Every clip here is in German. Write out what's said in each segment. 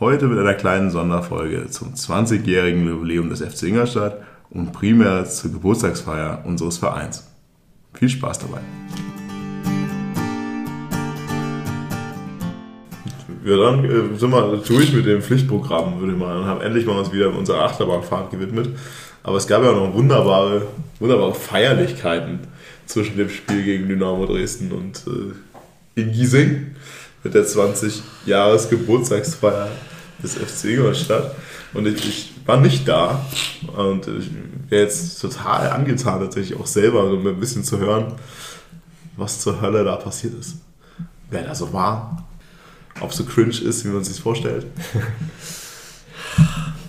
Heute mit einer kleinen Sonderfolge zum 20-jährigen Jubiläum des FC Ingolstadt und primär zur Geburtstagsfeier unseres Vereins. Viel Spaß dabei. Ja, dann äh, sind wir durch mit dem Pflichtprogramm, würde ich mal und haben endlich mal uns wieder unserer Achterbahnfahrt gewidmet. Aber es gab ja noch wunderbare, wunderbare Feierlichkeiten zwischen dem Spiel gegen Dynamo Dresden und äh, in Giesing mit der 20-Jahres-Geburtstagsfeier des FC Ingolstadt. Und ich, ich, war nicht da und ich wäre jetzt total angetan, tatsächlich auch selber um ein bisschen zu hören, was zur Hölle da passiert ist. Wer da so war, ob so cringe ist, wie man sich vorstellt.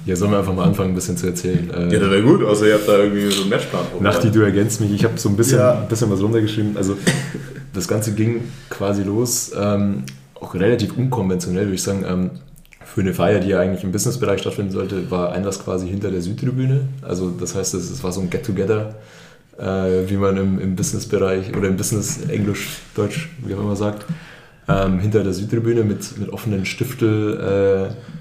Ja, sollen wir einfach mal anfangen, ein bisschen zu erzählen. ja, das wäre gut, außer ihr habt da irgendwie so einen Matchplan. Nachti, du ergänzt mich. Ich habe so ein bisschen, ja. ein bisschen was runtergeschrieben. Also, das Ganze ging quasi los, ähm, auch relativ unkonventionell, würde ich sagen. Ähm, für eine Feier, die ja eigentlich im Businessbereich stattfinden sollte, war Einlass quasi hinter der Südtribüne. Also, das heißt, es war so ein Get-Together, äh, wie man im, im Businessbereich oder im Business Englisch, Deutsch, wie auch immer sagt, ähm, hinter der Südtribüne mit, mit offenen Stiftel. Äh,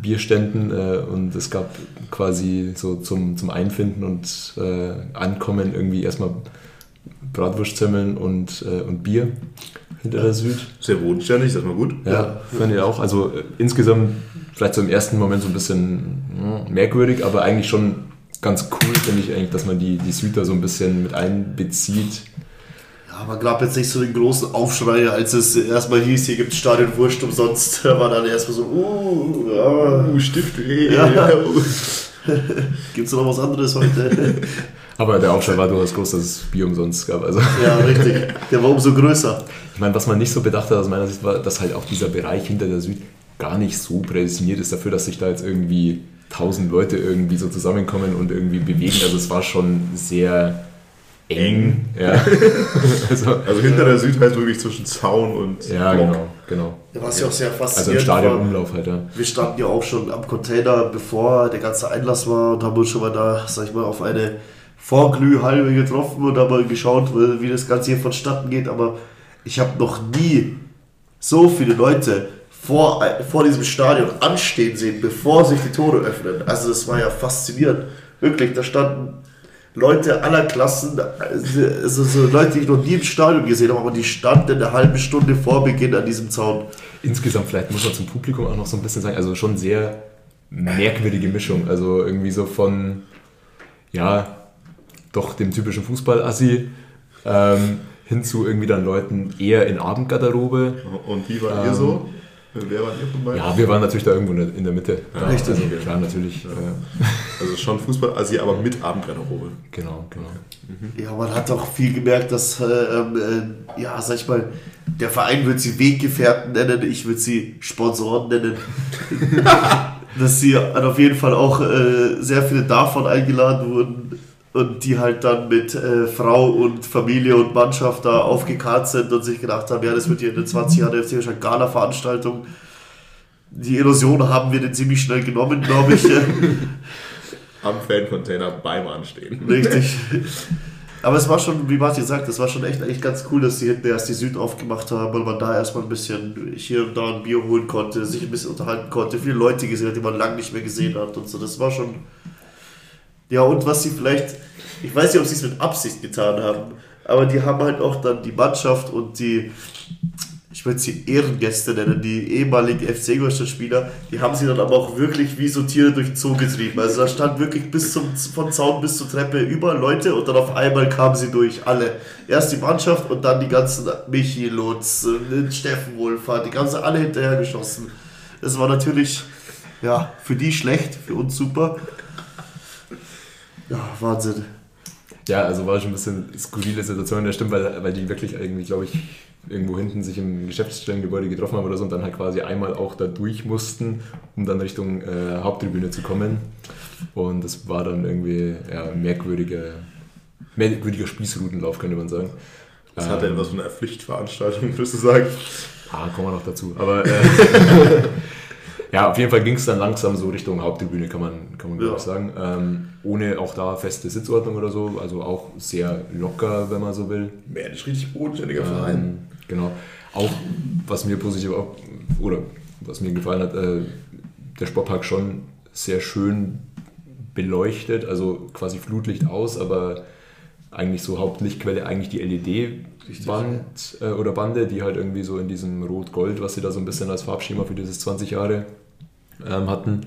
Bierständen äh, und es gab quasi so zum, zum Einfinden und äh, Ankommen irgendwie erstmal Bratwurstzemmeln und, äh, und Bier hinter ja. der Süd. Sehr bodenständig, das war gut. Ja, ja. fand ich auch. Also äh, insgesamt vielleicht so im ersten Moment so ein bisschen ja, merkwürdig, aber eigentlich schon ganz cool, finde ich eigentlich, dass man die, die Süd da so ein bisschen mit einbezieht aber gab jetzt nicht so den großen Aufschrei, als es erstmal hieß, hier gibt es Stadionwurst umsonst. Da war dann erstmal so, uh, uh, uh Stift, ja. ja. gibt es noch was anderes heute? Aber der Aufschrei war durchaus groß, dass es Bier umsonst gab. Also. Ja, richtig. Der war umso größer. Ich meine, was man nicht so bedacht hat aus meiner Sicht, war, dass halt auch dieser Bereich hinter der Süd gar nicht so prädestiniert ist dafür, dass sich da jetzt irgendwie tausend Leute irgendwie so zusammenkommen und irgendwie bewegen. Also es war schon sehr eng. Ja. also, also, hinter der Süd heißt wirklich zwischen Zaun und Ja, Block. genau, genau. Ja, was ja auch sehr faszinierend Also im Stadionumlauf halt, ja. Wir standen ja auch schon am Container, bevor der ganze Einlass war und haben uns schon mal da, sag ich mal, auf eine Vorglühhalbe getroffen und haben mal geschaut, wie das Ganze hier vonstatten geht. Aber ich habe noch nie so viele Leute vor, vor diesem Stadion anstehen sehen, bevor sich die Tore öffnen. Also das war ja faszinierend. Wirklich, da standen Leute aller Klassen, also so Leute, die ich noch nie im Stadion gesehen habe, aber die standen eine halbe Stunde vor Beginn an diesem Zaun. Insgesamt, vielleicht muss man zum Publikum auch noch so ein bisschen sagen, also schon sehr merkwürdige Mischung. Also irgendwie so von, ja, doch dem typischen Fußballassi ähm, hin zu irgendwie dann Leuten eher in Abendgarderobe. Und wie war ähm, ihr so? Wer war ihr von beiden? Ja, wir waren natürlich da irgendwo in der Mitte. Ja, Richtig. Also, klar, natürlich. Ja. Also schon Fußball, also aber mit Abendgarderobe. Genau, genau. Mhm. Ja, man hat auch viel gemerkt, dass, äh, äh, ja, sag ich mal, der Verein wird sie Weggefährten nennen, ich würde sie Sponsoren nennen. dass sie auf jeden Fall auch äh, sehr viele davon eingeladen wurden und die halt dann mit äh, Frau und Familie und Mannschaft da aufgekarrt sind und sich gedacht haben, ja, das wird hier in den 20 Jahren der FC wahrscheinlich Gala-Veranstaltung. Die Illusion haben wir den ziemlich schnell genommen, glaube ich. Am Fancontainer beim Anstehen. Richtig. Aber es war schon, wie Martin sagt, es war schon echt eigentlich ganz cool, dass sie hinten erst die Süd aufgemacht haben, weil man da erstmal ein bisschen hier und da ein Bier holen konnte, sich ein bisschen unterhalten konnte, viele Leute gesehen hat, die man lange nicht mehr gesehen hat und so. Das war schon, ja, und was sie vielleicht, ich weiß nicht, ob sie es mit Absicht getan haben, aber die haben halt auch dann die Mannschaft und die, ich würde sie Ehrengäste nennen, die ehemaligen FC Ingolstadt-Spieler, die haben sie dann aber auch wirklich wie so Tiere durch den Zoo getrieben. Also da stand wirklich bis zum, von Zaun bis zur Treppe überall Leute und dann auf einmal kamen sie durch, alle. Erst die Mannschaft und dann die ganzen Michi Lutz, Steffen Wohlfahrt, die ganzen alle hinterher geschossen. Das war natürlich, ja, für die schlecht, für uns super. Ja, Wahnsinn. Ja, also war schon ein bisschen skurrile Situation, das stimmt, weil, weil die wirklich irgendwie, glaube ich, irgendwo hinten sich im Geschäftsstellengebäude getroffen haben oder so und dann halt quasi einmal auch da durch mussten, um dann Richtung äh, Haupttribüne zu kommen. Und das war dann irgendwie ja, merkwürdiger, merkwürdiger Spießrutenlauf, könnte man sagen. Das hat ja etwas von einer Pflichtveranstaltung, würdest du sagen? Ah, kommen wir noch dazu. Aber äh, ja, auf jeden Fall ging es dann langsam so Richtung Haupttribüne, kann man, kann man Ja. glaube ich sagen. Ähm, ohne auch da feste Sitzordnung oder so, also auch sehr locker, wenn man so will. Mehr nicht richtig bodenständiger Verein. Ähm, genau. Auch was mir positiv auch, oder was mir gefallen hat, äh, der Sportpark schon sehr schön beleuchtet, also quasi Flutlicht aus, aber eigentlich so Hauptlichtquelle eigentlich die LED-Band äh, oder Bande, die halt irgendwie so in diesem Rot-Gold, was sie da so ein bisschen als Farbschema für dieses 20 Jahre ähm, hatten,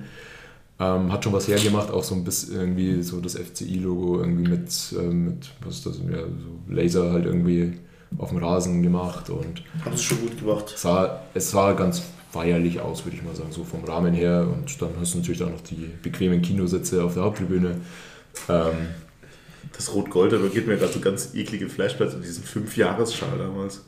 ähm, hat schon was hergemacht, auch so ein bisschen irgendwie so das FCI-Logo irgendwie mit, ähm, mit was ist das, ja, so Laser halt irgendwie auf dem Rasen gemacht und Haben sie schon gut gemacht. es sah, es sah ganz feierlich aus, würde ich mal sagen, so vom Rahmen her. Und dann hast du natürlich auch noch die bequemen Kinositze auf der Haupttribüne. Ähm, Das Rot-Gold, da geht mir gerade so ganz eklige Flashbacks an diesen Fünf-Jahres-Schal damals.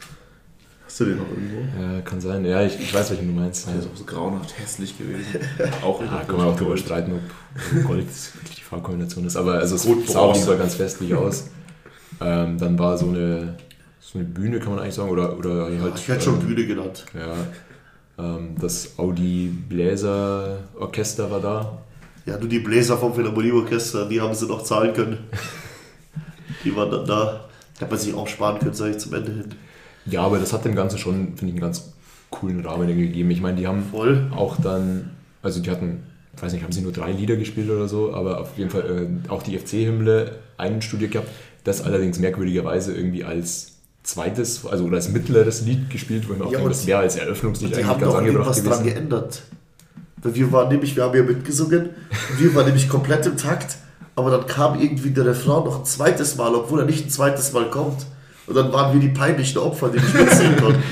Hast du den noch irgendwo? ja, kann sein. Ja, ich, ich weiß, welchen du meinst. Der ist auch so grauenhaft hässlich gewesen. auch Ja, kann man auch darüber streiten, ob Gold wirklich die Farbkombination ist. Aber also es sah auf jeden Bronze. Fall ganz festlich aus. Ähm, dann war so eine, so eine Bühne, kann man eigentlich sagen, oder, oder halt. Ich hätte schon ähm, Bühne genannt. Ja, ähm, das Audi Bläser Orchester war da. Ja, nur die Bläser vom Philharmonieorchester, die haben sie noch zahlen können. Die waren dann da. Hätte man sich auch sparen können, sage ich zum Ende hin. Ja, aber das hat dem Ganzen schon, finde ich, einen ganz coolen Rahmen gegeben. Ich meine, die haben Voll. auch dann, also die hatten, ich weiß nicht, haben sie nur drei Lieder gespielt oder so, aber auf jeden Fall äh, auch die FC-Hymne einstudiert gehabt. Das allerdings merkwürdigerweise irgendwie als zweites, also oder als mittleres Lied gespielt, wo ich mir auch Ja, denke, und das wäre als Eröffnungslied Die eigentlich haben ganz doch angebracht irgendwas dran gewesen. geändert. Weil wir waren nämlich, wir haben ja mitgesungen, wir waren nämlich komplett im Takt, aber dann kam irgendwie der Refrain noch ein zweites Mal, obwohl er nicht ein zweites Mal kommt. Und dann waren wir die peinlichen Opfer, die nicht mitsingen konnten.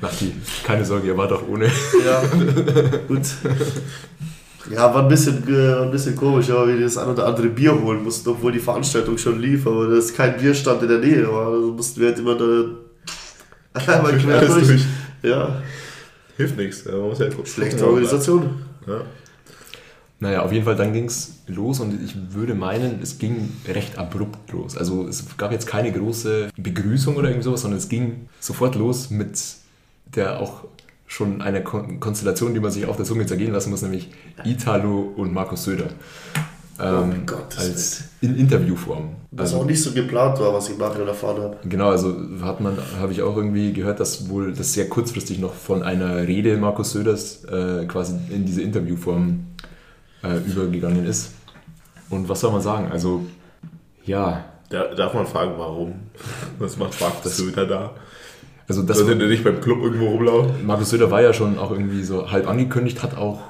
Ach, die, keine Sorge, ihr wart doch ohne. Ja, gut. Ja, war ein bisschen, äh, ein bisschen komisch, aber wir das ein oder andere Bier holen mussten, obwohl die Veranstaltung schon lief, aber das kein Bierstand in der Nähe war. Also mussten wir halt immer da einmal quer durch. durch. Ja, Hilft nichts. Man muss ja gucken. schlechte Organisation. Ja. Naja, auf jeden Fall, dann ging es los und ich würde meinen, es ging recht abrupt los. Also es gab jetzt keine große Begrüßung oder irgend sowas, sondern es ging sofort los mit der auch schon einer Kon Konstellation, die man sich auf der Zunge zergehen lassen muss, nämlich Italo und Markus Söder. Ähm, Oh Gottes als in Interviewform. Was Also- auch nicht so geplant war, was ich nachher erfahren habe. Genau, also hat man, habe ich auch irgendwie gehört, dass wohl das sehr kurzfristig noch von einer Rede Markus Söders äh, quasi in diese Interviewform äh, übergegangen ist. Und was soll man sagen? Also, ja, Da, darf man fragen, warum? Was macht Markus Söder da? also das Sollte der nicht beim Club irgendwo rumlaufen? Markus Söder war ja schon auch irgendwie so halb angekündigt, hat auch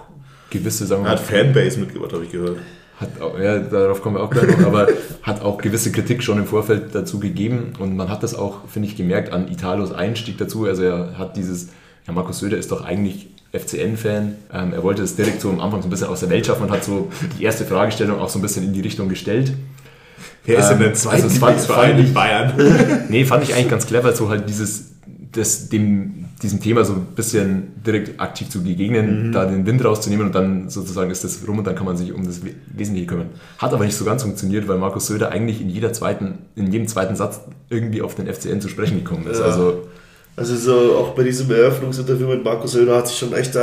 gewisse, sagen wir Er mal, hat Fanbase mitgebracht, habe ich gehört. hat auch, ja, darauf kommen wir auch gleich noch, aber hat auch gewisse Kritik schon im Vorfeld dazu gegeben und man hat das auch, finde ich, gemerkt an Italos Einstieg dazu. Also er hat dieses, ja, Markus Söder ist doch eigentlich FCN-Fan. Ähm, er wollte das direkt so am Anfang so ein bisschen aus der Welt schaffen und hat so die erste Fragestellung auch so ein bisschen in die Richtung gestellt. Wer ist denn Ähm, der also es fand- fand ich- in Bayern? Nee, fand ich eigentlich ganz clever, so halt dieses, das, dem, diesem Thema so ein bisschen direkt aktiv zu begegnen, da den Wind rauszunehmen und dann sozusagen ist das rum und dann kann man sich um das We- Wesentliche kümmern. Hat aber nicht so ganz funktioniert, weil Markus Söder eigentlich in jeder zweiten, in jedem zweiten Satz irgendwie auf den FCN zu sprechen gekommen ist. Ja. Also Also so auch bei diesem Eröffnungsinterview mit Markus Söder hat sich schon echt, äh,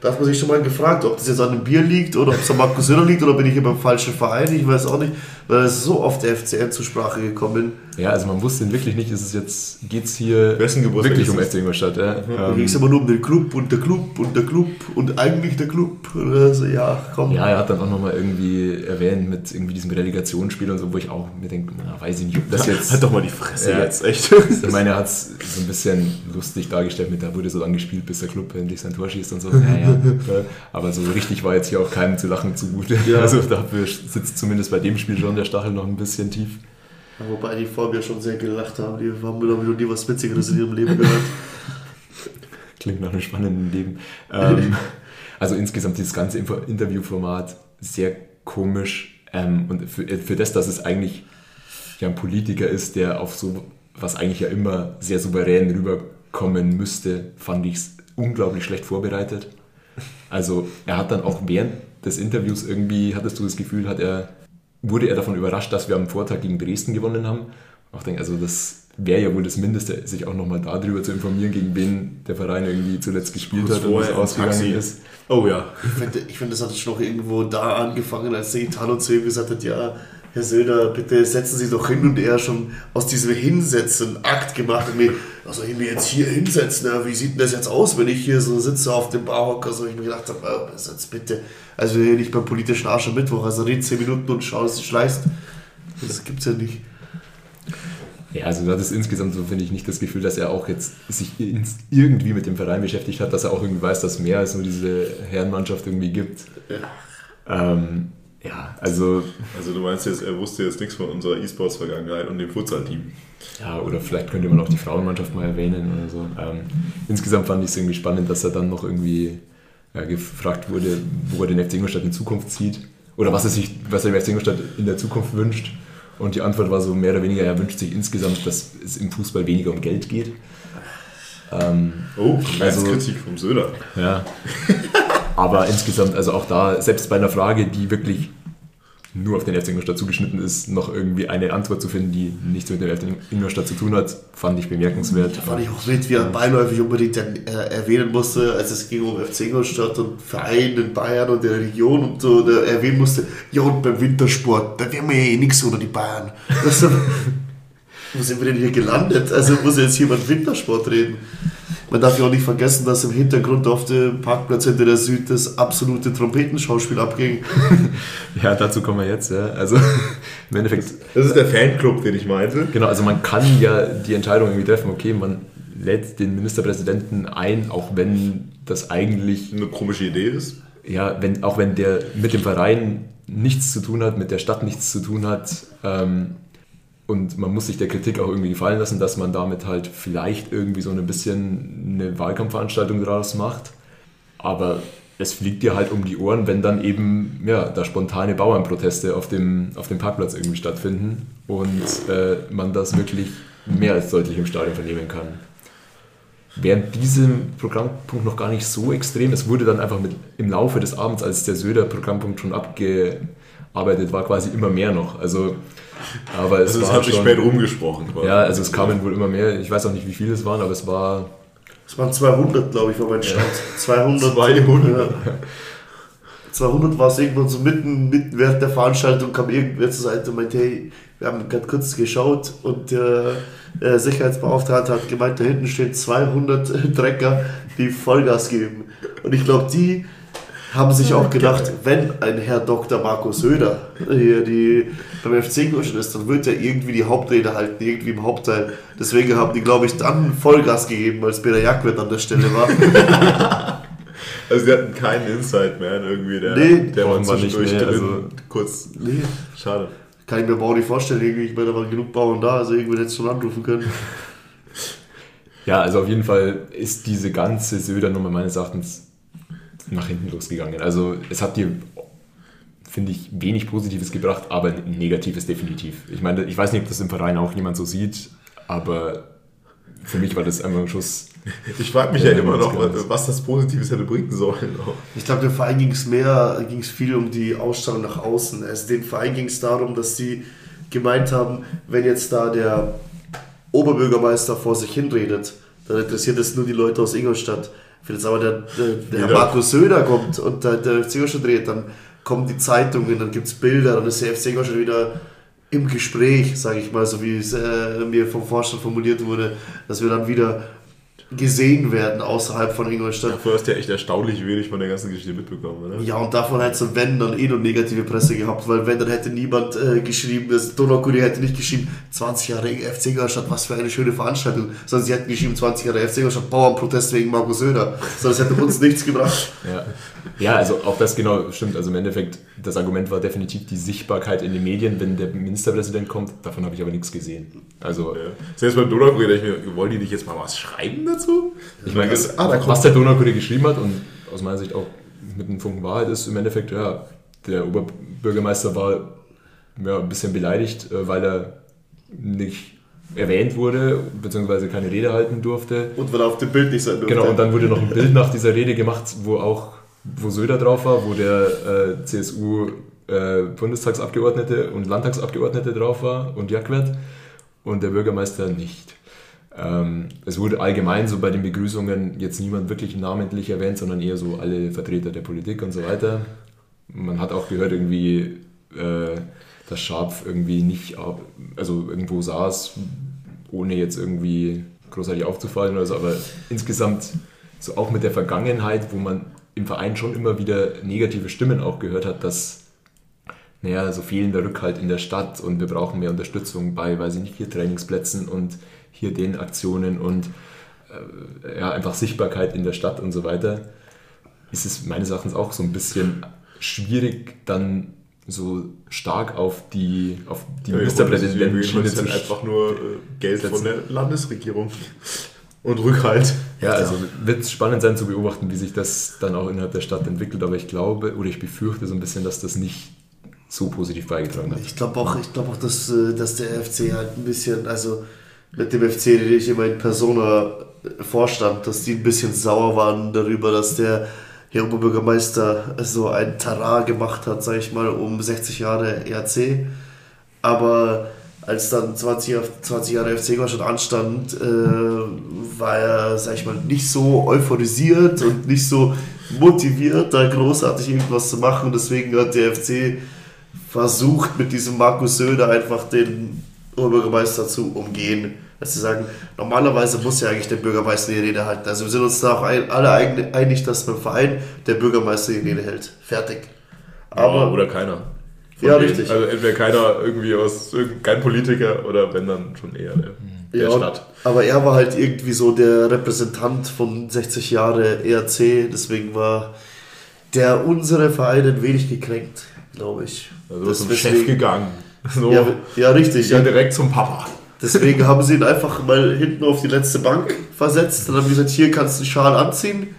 da hat man sich schon mal gefragt, ob das jetzt an dem Bier liegt oder ob es an Markus Söder liegt oder bin ich hier beim falschen Verein, ich weiß auch nicht, weil es so oft der FCN zur Sprache gekommen. ja, also man wusste wirklich nicht, ist es jetzt, geht's hier wirklich um? FC Ingolstadt. Ja? Da Ähm, ging es immer nur um den Club und der Club und der Club und eigentlich der Club. Oder so, ja, komm. Ja, er hat dann auch nochmal irgendwie erwähnt mit irgendwie diesem Relegationsspiel und so, wo ich auch mir denke, na, weiß ich nicht, ob das jetzt. Halt doch mal die Fresse Ja. jetzt, echt. Ich meine, er hat es so ein bisschen lustig dargestellt mit, da wurde so lange gespielt, bis der Club endlich sein Tor schießt und so. Ja, ja. Aber so richtig war jetzt hier auch keinem zu lachen zugute. Ja. Also dafür sitzt zumindest bei dem Spiel schon der Stachel noch ein bisschen tief. Wobei die vor mir schon sehr gelacht haben. Die haben, glaube ich, noch nie was Witzigeres in ihrem Leben gehört. Klingt nach einem spannenden Leben. Ähm, also insgesamt dieses ganze Interviewformat sehr komisch. Ähm, und für, für das, dass es eigentlich ja ein Politiker ist, der auf so was eigentlich ja immer sehr souverän rüberkommen müsste, fand ich es unglaublich schlecht vorbereitet. Also er hat dann auch während des Interviews irgendwie, hattest du das Gefühl, hat er, wurde er davon überrascht, dass wir am Vortag gegen Dresden gewonnen haben. Auch denke, also das wäre ja wohl das Mindeste, sich auch nochmal darüber zu informieren, gegen wen der Verein irgendwie zuletzt gespielt Kurz hat und im ausgegangen Taxi. ist. Oh ja. Ich finde, ich find, das hat schon noch irgendwo da angefangen, als der Italo zu ihm gesagt hat, ja, Herr Söder, bitte setzen Sie doch hin und er schon aus diesem Hinsetzen Akt gemacht und mir, also ich mir jetzt hier hinsetzen, ja, wie sieht denn das jetzt aus, wenn ich hier so sitze auf dem Barhocker, so ich mir gedacht habe, äh, jetzt bitte, also hier nicht beim politischen Arsch am Mittwoch, also red 10 Minuten und schau, dass du schleißt. Das gibt's ja nicht. Ja, also das ist insgesamt so, finde ich, nicht das Gefühl, dass er auch jetzt sich irgendwie mit dem Verein beschäftigt hat, dass er auch irgendwie weiß, dass mehr als nur diese Herrenmannschaft irgendwie gibt. Ähm, ja, also, Also du meinst jetzt, er wusste jetzt nichts von unserer E-Sports-Vergangenheit und dem Futsal-Team. ja, oder vielleicht könnte man auch die Frauenmannschaft mal erwähnen oder so. Ähm, insgesamt fand ich es irgendwie spannend, dass er dann noch irgendwie äh, gefragt wurde, wo er den FC Ingolstadt in Zukunft sieht oder was er sich, was er dem FC Ingolstadt in der Zukunft wünscht. Und die Antwort war so mehr oder weniger, er wünscht sich insgesamt, dass es im Fußball weniger um Geld geht. Ähm, Oh, also Also- Kritik vom Söder. Ja. Aber insgesamt, also auch da, selbst bei einer Frage, die wirklich nur auf den FC Ingolstadt zugeschnitten ist, noch irgendwie eine Antwort zu finden, die nichts mit dem FC Ingolstadt zu tun hat, fand ich bemerkenswert. Fand ich auch wild, wie er beiläufig unbedingt äh, erwähnen musste, als es ging um FC Ingolstadt und Verein in Bayern und der Region und so, der erwähnen musste, ja und beim Wintersport, da wären wir ja eh nichts ohne die Bayern. Wo sind wir denn hier gelandet? Also muss jetzt jemand Wintersport reden. Man darf ja auch nicht vergessen, dass im Hintergrund auf dem Parkplatz hinter der Süd das absolute Trompetenschauspiel abging. Ja, dazu kommen wir jetzt. Ja. Also im Endeffekt, Das ist der Fanclub, den ich meinte. genau, also man kann ja die Entscheidung irgendwie treffen, okay, man lädt den Ministerpräsidenten ein, auch wenn das eigentlich Eine komische Idee ist. ja, wenn, auch wenn der mit dem Verein nichts zu tun hat, mit der Stadt nichts zu tun hat, ähm, und man muss sich der Kritik auch irgendwie gefallen lassen, dass man damit halt vielleicht irgendwie so ein bisschen eine Wahlkampfveranstaltung daraus macht. Aber es fliegt dir halt um die Ohren, wenn dann eben ja, da spontane Bauernproteste auf dem, auf dem Parkplatz irgendwie stattfinden und äh, man das wirklich mehr als deutlich im Stadion vernehmen kann. Während diesem Programmpunkt noch gar nicht so extrem, es wurde dann einfach mit, im Laufe des Abends, als der Söder-Programmpunkt schon abgearbeitet war, quasi immer mehr noch. Also, aber es Also es hat sich schon, spät rumgesprochen. quasi. Ja, also es kamen wohl immer mehr. Ich weiß auch nicht, wie viele es waren, aber es war Es waren 200, glaube ich, war mein Stand. 200. 200. Ja. 200 war es irgendwann so mitten, mitten während der Veranstaltung kam irgendwer zur Seite und meinte, hey, wir haben gerade kurz geschaut und der äh, Sicherheitsbeauftragte hat gemeint, da hinten stehen 200 Trecker, die Vollgas geben. Und ich glaube, die haben sich auch gedacht, wenn ein Herr Dr. Markus Söder hier die, beim FC Ingolstadt ist, dann wird er irgendwie die Hauptrede halten, irgendwie im Hauptteil. Deswegen haben die, glaube ich, dann Vollgas gegeben, als Peter Jackwett an der Stelle war. Also sie hatten keinen Insight mehr irgendwie, der, Nee, der man nicht, zwischendurch nee, drin also- kurz. Nee, Schade. kann ich mir aber auch nicht vorstellen. Irgendwie, ich meine, da waren genug Bauern da, also irgendwann hätte schon anrufen können. Ja, also auf jeden Fall ist diese ganze Söder-Nummer meines Erachtens nach hinten losgegangen. Also es hat dir, finde ich, wenig Positives gebracht, aber Negatives definitiv. Ich meine, ich weiß nicht, ob das im Verein auch jemand so sieht, aber für mich war das einfach ein Schuss. Ich frage mich ja, Ja, immer noch, genau. was das Positives hätte bringen sollen. Ich glaube, dem Verein ging es mehr, ging es viel um die Ausstrahlung nach außen. Also dem Verein ging es darum, dass sie gemeint haben, wenn jetzt da der Oberbürgermeister vor sich hinredet, dann interessiert es nur die Leute aus Ingolstadt. Wenn jetzt aber der, der, der Herr. Markus Söder kommt und der, der FC Ingolstadt redet, dann kommen die Zeitungen, dann gibt es Bilder, dann ist der FC Ingolstadt wieder im Gespräch, sage ich mal, so wie es äh, mir vom Vorstand formuliert wurde, dass wir dann wieder gesehen werden außerhalb von Ingolstadt. Dafür hast du ja echt erstaunlich wenig von der ganzen Geschichte mitbekommen, oder? Ja, und davon hätte es wenn dann eh nur negative Presse gehabt, weil wenn, dann hätte niemand äh, geschrieben, das Donaukuri hätte nicht geschrieben, 20 Jahre FC Ingolstadt, was für eine schöne Veranstaltung, sondern sie hätten geschrieben, 20 Jahre FC Ingolstadt, Bauernprotest wegen Markus Söder. So, das hätte uns nichts gebracht. Ja. Ja, also auch das genau stimmt. Also im Endeffekt, das Argument war definitiv die Sichtbarkeit in den Medien, wenn der Ministerpräsident kommt. Davon habe ich aber nichts gesehen. Also Ja. Selbst beim Donaukurier dachte ich mir, wollen die nicht jetzt mal was schreiben dazu? Ich meine, das, ah, da was der Donaukurier geschrieben hat und aus meiner Sicht auch mit einem Funken Wahrheit ist im Endeffekt, ja, der Oberbürgermeister war ja, ein bisschen beleidigt, äh, weil er nicht erwähnt wurde, beziehungsweise keine Rede halten durfte. Und weil er auf dem Bild nicht sein durfte. Genau, und dann wurde noch ein Bild nach dieser Rede gemacht, wo auch wo Söder drauf war, wo der äh, CSU äh, Bundestagsabgeordnete und Landtagsabgeordnete drauf war und Jackwert und der Bürgermeister nicht. Ähm, es wurde allgemein so bei den Begrüßungen jetzt niemand wirklich namentlich erwähnt, sondern eher so alle Vertreter der Politik und so weiter. Man hat auch gehört irgendwie, äh, dass Scharf irgendwie nicht, also irgendwo saß, ohne jetzt irgendwie großartig aufzufallen oder so, aber insgesamt so auch mit der Vergangenheit, wo man im Verein schon immer wieder negative Stimmen auch gehört hat, dass naja, so fehlender Rückhalt in der Stadt und wir brauchen mehr Unterstützung bei, weiß ich nicht, hier Trainingsplätzen und hier den Aktionen und äh, ja, einfach Sichtbarkeit in der Stadt und so weiter, ist es meines Erachtens auch so ein bisschen schwierig, dann so stark auf die, auf die ja, Ministerpräsidenten-Schiene zu einfach nur äh, Geld von der Landesregierung und Rückhalt. Ja, also wird es spannend sein zu beobachten, wie sich das dann auch innerhalb der Stadt entwickelt, aber ich glaube oder ich befürchte so ein bisschen, dass das nicht so positiv beigetragen hat. Ich glaube auch, ich glaube auch, dass, äh, dass der FC halt ein bisschen, also mit dem FC rede ich immer in Persona Vorstand, dass die ein bisschen sauer waren darüber, dass der Herr Oberbürgermeister so ein Tara gemacht hat, sage ich mal, um 60 Jahre ERC. Aber als dann 20, 20 Jahre FC Ingolstadt anstand, äh, war er, sag ich mal, nicht so euphorisiert und nicht so motiviert, da großartig irgendwas zu machen. Deswegen hat der FC versucht, mit diesem Markus Söder einfach den Oberbürgermeister zu umgehen. Dass sie sagen, normalerweise muss ja eigentlich der Bürgermeister die Rede halten. Also wir sind uns da auch alle einig, dass beim Verein der Bürgermeister die Rede hält. Fertig. Aber, ja, oder keiner. Ja, denen. richtig. Also entweder keiner irgendwie aus, kein Politiker oder wenn dann schon eher der, der ja, Stadt. Aber er war halt irgendwie so der Repräsentant von 60 Jahre ERC, deswegen war der unsere Verein ein wenig gekränkt, glaube ich. Also ist zum Chef gegangen. So, ja, ja, richtig. Ja, direkt zum Papa. Deswegen haben sie ihn einfach mal hinten auf die letzte Bank versetzt. Dann haben sie gesagt, hier kannst du den Schal anziehen,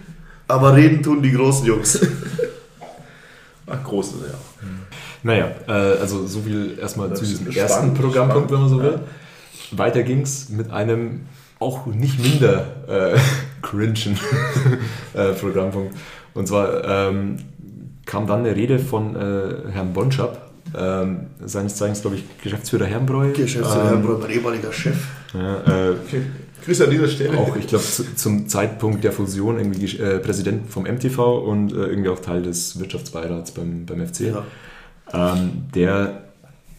aber reden tun die großen Jungs. Ach, große, ja. Naja, äh, also so viel erstmal zu diesem ersten Programmpunkt, spannend, wenn man so will. Ja. Weiter es mit einem auch nicht minder äh, cringen äh, Programmpunkt. Und zwar ähm, kam dann eine Rede von äh, Herrn Bonschap, ähm, seines Zeichens, glaube ich, Geschäftsführer Herrenbräu. Geschäftsführer ähm, Herrenbräu, mein ehemaliger Chef. Ja, äh, Grüße an dieser Stelle. Auch, ich glaube, zu, zum Zeitpunkt der Fusion irgendwie äh, Präsident vom MTV und äh, irgendwie auch Teil des Wirtschaftsbeirats beim, beim FC. Ja. Ähm, der,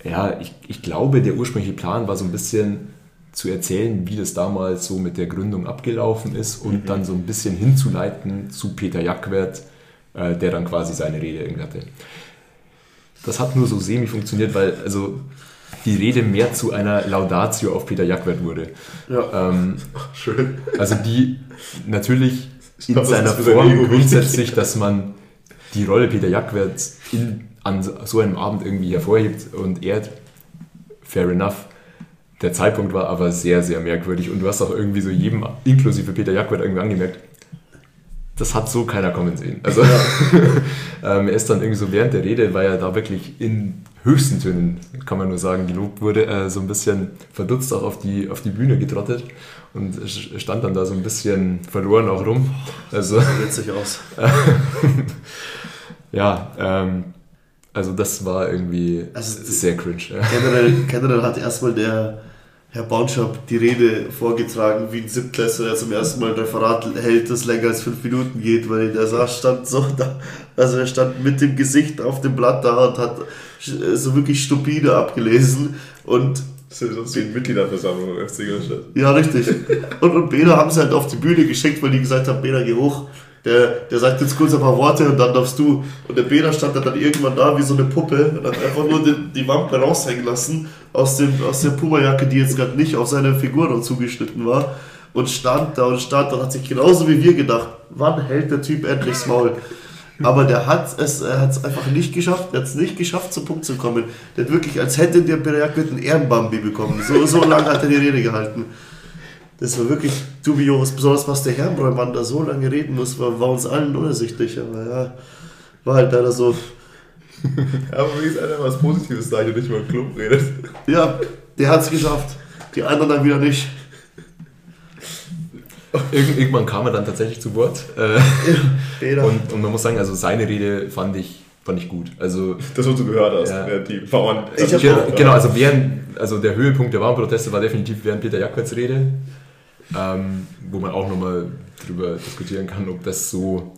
ja, ich, ich glaube, der ursprüngliche Plan war so ein bisschen zu erzählen, wie das damals so mit der Gründung abgelaufen ist und mhm. dann so ein bisschen hinzuleiten zu Peter Jackwert, äh, der dann quasi seine Rede irgendwie hatte. Das hat nur so semi funktioniert, weil also die Rede mehr zu einer Laudatio auf Peter Jackwert wurde. Ja. Ähm, Schön. Also die natürlich in glaub, seiner Form grundsätzlich, dass man die Rolle Peter Jackwert in, an so einem Abend irgendwie hervorhebt und ehrt, fair enough. Der Zeitpunkt war aber sehr, sehr merkwürdig und du hast auch irgendwie so jedem, inklusive Peter Jackwert, irgendwie angemerkt, das hat so keiner kommen sehen. Also ähm, er ist dann irgendwie so während der Rede, weil er da wirklich in höchsten Tönen, kann man nur sagen, gelobt wurde, äh, so ein bisschen verdutzt auch auf die, auf die Bühne getrottet und stand dann da so ein bisschen verloren auch rum. Also, sieht witzig aus. ja, ähm, also das war irgendwie also, sehr cringe. Ja. Generell, generell hat erstmal der Herr Baunschap die Rede vorgetragen, wie ein Siebtklässler, der zum ersten Mal ein Referat hält, das länger als fünf Minuten geht, weil der saß, stand so da, also er stand mit dem Gesicht auf dem Blatt da und hat so wirklich stupide abgelesen und das ist sonst wie eine Mitgliederversammlung im FC Ingolstadt. Ja, richtig. Und, und Beda haben sie halt auf die Bühne geschickt, weil die gesagt haben, Beda, geh hoch. Der, der sagt jetzt kurz ein paar Worte und dann darfst du. Und der Beda stand dann irgendwann da wie so eine Puppe und hat einfach nur die, die Wampe raushängen lassen aus, dem, aus der Puma-Jacke, die jetzt gerade nicht auf seine Figur noch zugeschnitten war. Und stand da und stand da und hat sich genauso wie wir gedacht, wann hält der Typ endlich das Maul? Aber der hat es, hat es einfach nicht geschafft, er hat es nicht geschafft, zum Punkt zu kommen. Der hat wirklich, als hätte der Berg mit einem Ehrenbambi bekommen. So, so lange hat er die Rede gehalten. Das war wirklich dubios, besonders was der Herrenbräumann da so lange reden muss, war, war uns allen unersichtlich. Aber ja, war halt leider so. aber wie ist einer was Positives da, und nicht mal im Club redet. Ja, der hat es geschafft. Die anderen dann wieder nicht. Irgend, irgendwann kam er dann tatsächlich zu Wort. Äh, und, und man muss sagen, also seine Rede fand ich, fand ich gut. Also Das, was du gehört hast, Ja. die Bauern. Ich hab Ge- auch- genau, also während, also der Höhepunkt der Bauernproteste war definitiv während Peter Jackwitz Rede, ähm, wo man auch nochmal drüber diskutieren kann, ob das so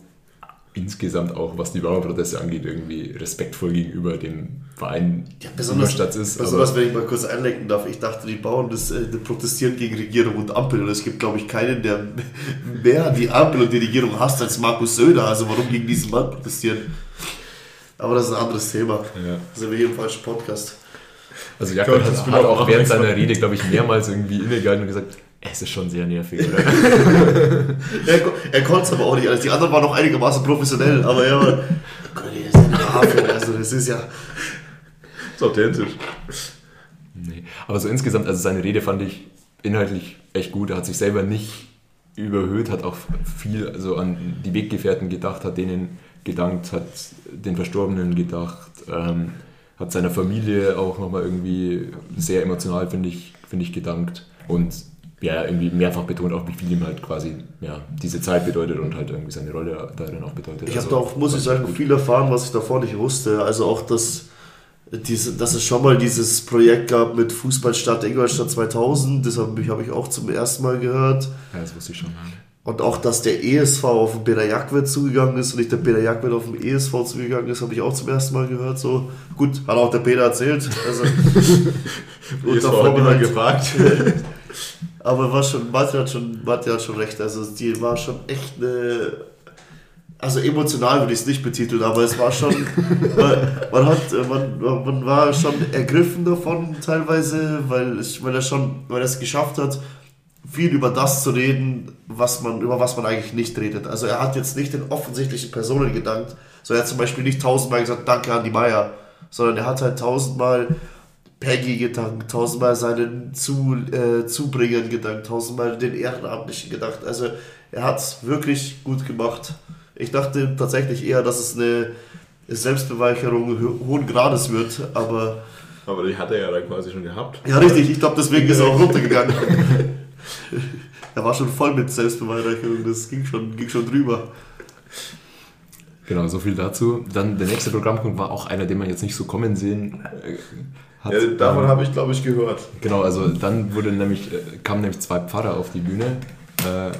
insgesamt auch, was die Bauernproteste angeht, irgendwie respektvoll gegenüber dem Verein Ja, besonders, Ingolstadt ist. besonders aber- wenn ich mal kurz einlenken darf, ich dachte, die Bauern das, äh, protestieren gegen Regierung und Ampel und es gibt, glaube ich, keinen, der mehr die Ampel und die Regierung hasst als Markus Söder. Also warum gegen diesen Mann protestieren? Aber das ist ein anderes Thema. Ja. Da sind wir hier im falschen Podcast. Also das hat, hat auch während seiner Rede, glaube ich, mehrmals irgendwie innegehalten und gesagt, es ist schon sehr nervig, oder? Er, er konnte es aber auch nicht alles. Die anderen waren noch einigermaßen professionell, aber er war. Gott, das ist ein Hafen. Also das ist ja. ist authentisch. Nee. Aber so insgesamt, also seine Rede fand ich inhaltlich echt gut. Er hat sich selber nicht überhöht, hat auch viel also an die Weggefährten gedacht, hat denen gedankt, hat den Verstorbenen gedacht, ähm, hat seiner Familie auch nochmal irgendwie sehr emotional, finde ich, finde ich, gedankt. Und ja, irgendwie mehrfach betont auch, wie viel ihm halt quasi ja, diese Zeit bedeutet und halt irgendwie seine Rolle darin auch bedeutet. Ich habe Also, da auch, muss ich sagen, viel erfahren, was ich davor nicht wusste. Also auch, dass, diese, dass es schon mal dieses Projekt gab mit Fußballstadt Ingolstadt 2000. Das habe ich, hab ich auch zum ersten Mal gehört. Ja, das wusste ich schon. Und auch, dass der ESV auf den Peter Jackwitz zugegangen ist und nicht der Peter Jackwitz auf den ESV zugegangen ist, habe ich auch zum ersten Mal gehört. So gut, hat auch der Peter erzählt. Also, Jetzt war auch niemand gefragt. Aber war schon, Martin hat schon, Martin hat schon recht. Also die war schon echt eine. Also emotional würde ich es nicht betiteln, aber es war schon. man, man, hat, man, man war schon ergriffen davon teilweise, weil, es, weil er schon, weil er es geschafft hat, viel über das zu reden, was man, über was man eigentlich nicht redet. Also er hat jetzt nicht den offensichtlichen Personen gedankt, so er hat zum Beispiel nicht tausendmal gesagt, danke an die Meier, sondern er hat halt tausendmal Peggy gedankt, tausendmal seinen Zu, äh, Zubringern gedankt, tausendmal den Ehrenamtlichen gedacht. Also er hat es wirklich gut gemacht. Ich dachte tatsächlich eher, dass es eine Selbstbeweicherung ho- hohen Grades wird, aber Aber die hat er ja dann quasi schon gehabt. ja richtig, ich glaube deswegen ist er auch runtergegangen. er war schon voll mit Selbstbeweicherung, das ging schon, ging schon drüber. Genau, so viel dazu. Dann der nächste Programmpunkt war auch einer, den man jetzt nicht so kommen sehen hat. Ja, davon Ähm, habe ich, glaube ich, gehört. Genau, also dann wurde nämlich, äh, kamen nämlich zwei Pfarrer auf die Bühne, äh,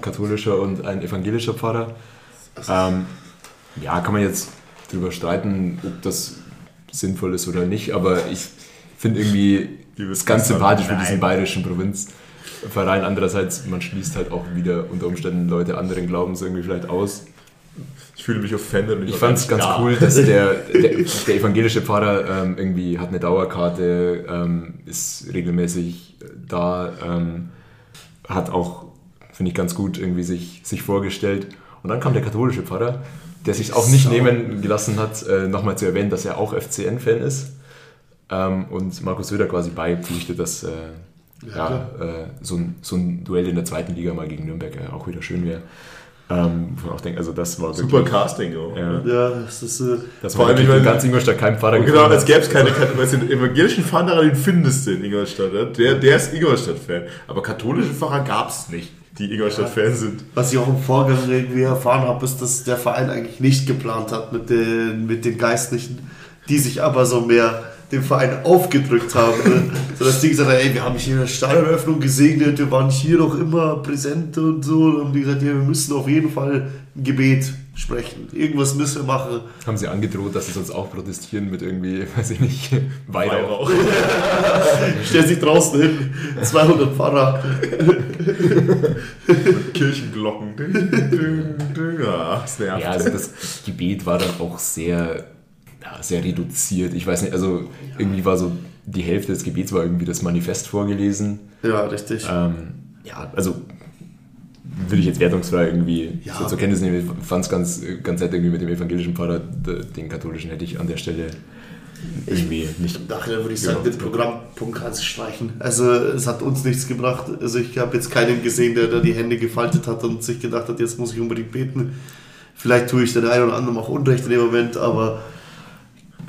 katholischer und ein evangelischer Pfarrer. Ähm, ja, kann man jetzt drüber streiten, ob das sinnvoll ist oder nicht, aber ich finde irgendwie es ganz sympathisch nein. diesen bayerischen Provinzverein. Andererseits, man schließt halt auch wieder unter Umständen Leute anderen Glaubens irgendwie vielleicht aus. Ich fühle mich offended. Ich war fand es ganz da. cool, dass der, der, der evangelische Pfarrer ähm, irgendwie hat eine Dauerkarte, ähm, ist regelmäßig da, ähm, hat auch, finde ich, ganz gut irgendwie sich, sich vorgestellt. Und dann kam der katholische Pfarrer, der sich auch nicht nehmen gelassen hat, äh, nochmal zu erwähnen, dass er auch FCN-Fan ist. Ähm, und Markus Söder quasi beipflichtet, dass äh, ja, äh, so, ein, so ein Duell in der zweiten Liga mal gegen Nürnberg äh, auch wieder schön wäre. Ähm, wo man auch denkt, also das war Super wirklich, Casting. Auch, Ja. Ja, das ist. Äh, das Vor war allem, ich in meine- ganz Ingolstadt kein Pfarrer genau, als gäbe es keine, du, den evangelischen Pfarrer, den findest du in Ingolstadt. Ne? Der, der ist Ingolstadt-Fan. Aber katholische Pfarrer gab es nicht, die Ingolstadt-Fan sind. Was ich auch im Vorgang irgendwie erfahren habe, ist, dass der Verein eigentlich nicht geplant hat mit den, mit den Geistlichen, die sich aber so mehr dem Verein aufgedrückt haben. Ne? So dass die gesagt haben, ey, wir haben hier eine Stadioneröffnung gesegnet, wir waren hier noch immer präsent und so. Und die gesagt, ja, wir müssen auf jeden Fall ein Gebet sprechen. Irgendwas müssen wir machen. haben sie angedroht, dass sie sonst auch protestieren mit irgendwie, weiß ich nicht, Weihrauch. Weihrauch. Stellen sich draußen hin, 200 Pfarrer. Kirchenglocken. Ja, das nervt. Ja, also das Gebet war dann auch sehr, ja, sehr reduziert. Ich weiß nicht, also irgendwie war so, die Hälfte des Gebets war irgendwie das Manifest vorgelesen. Ja, richtig. Ähm, ja, also will ich jetzt wertungsfrei irgendwie Ja. so zur Kenntnis nehmen. Ich fand es ganz, ganz nett irgendwie mit dem evangelischen Pfarrer, den katholischen hätte ich an der Stelle irgendwie nicht. Im Nachhinein würde ich sagen, Ja. den Programmpunkt kannst du streichen. Also es hat uns nichts gebracht. Also ich habe jetzt keinen gesehen, der da die Hände gefaltet hat und sich gedacht hat, jetzt muss ich unbedingt beten. Vielleicht tue ich den einen oder anderen auch Unrecht in dem Moment, aber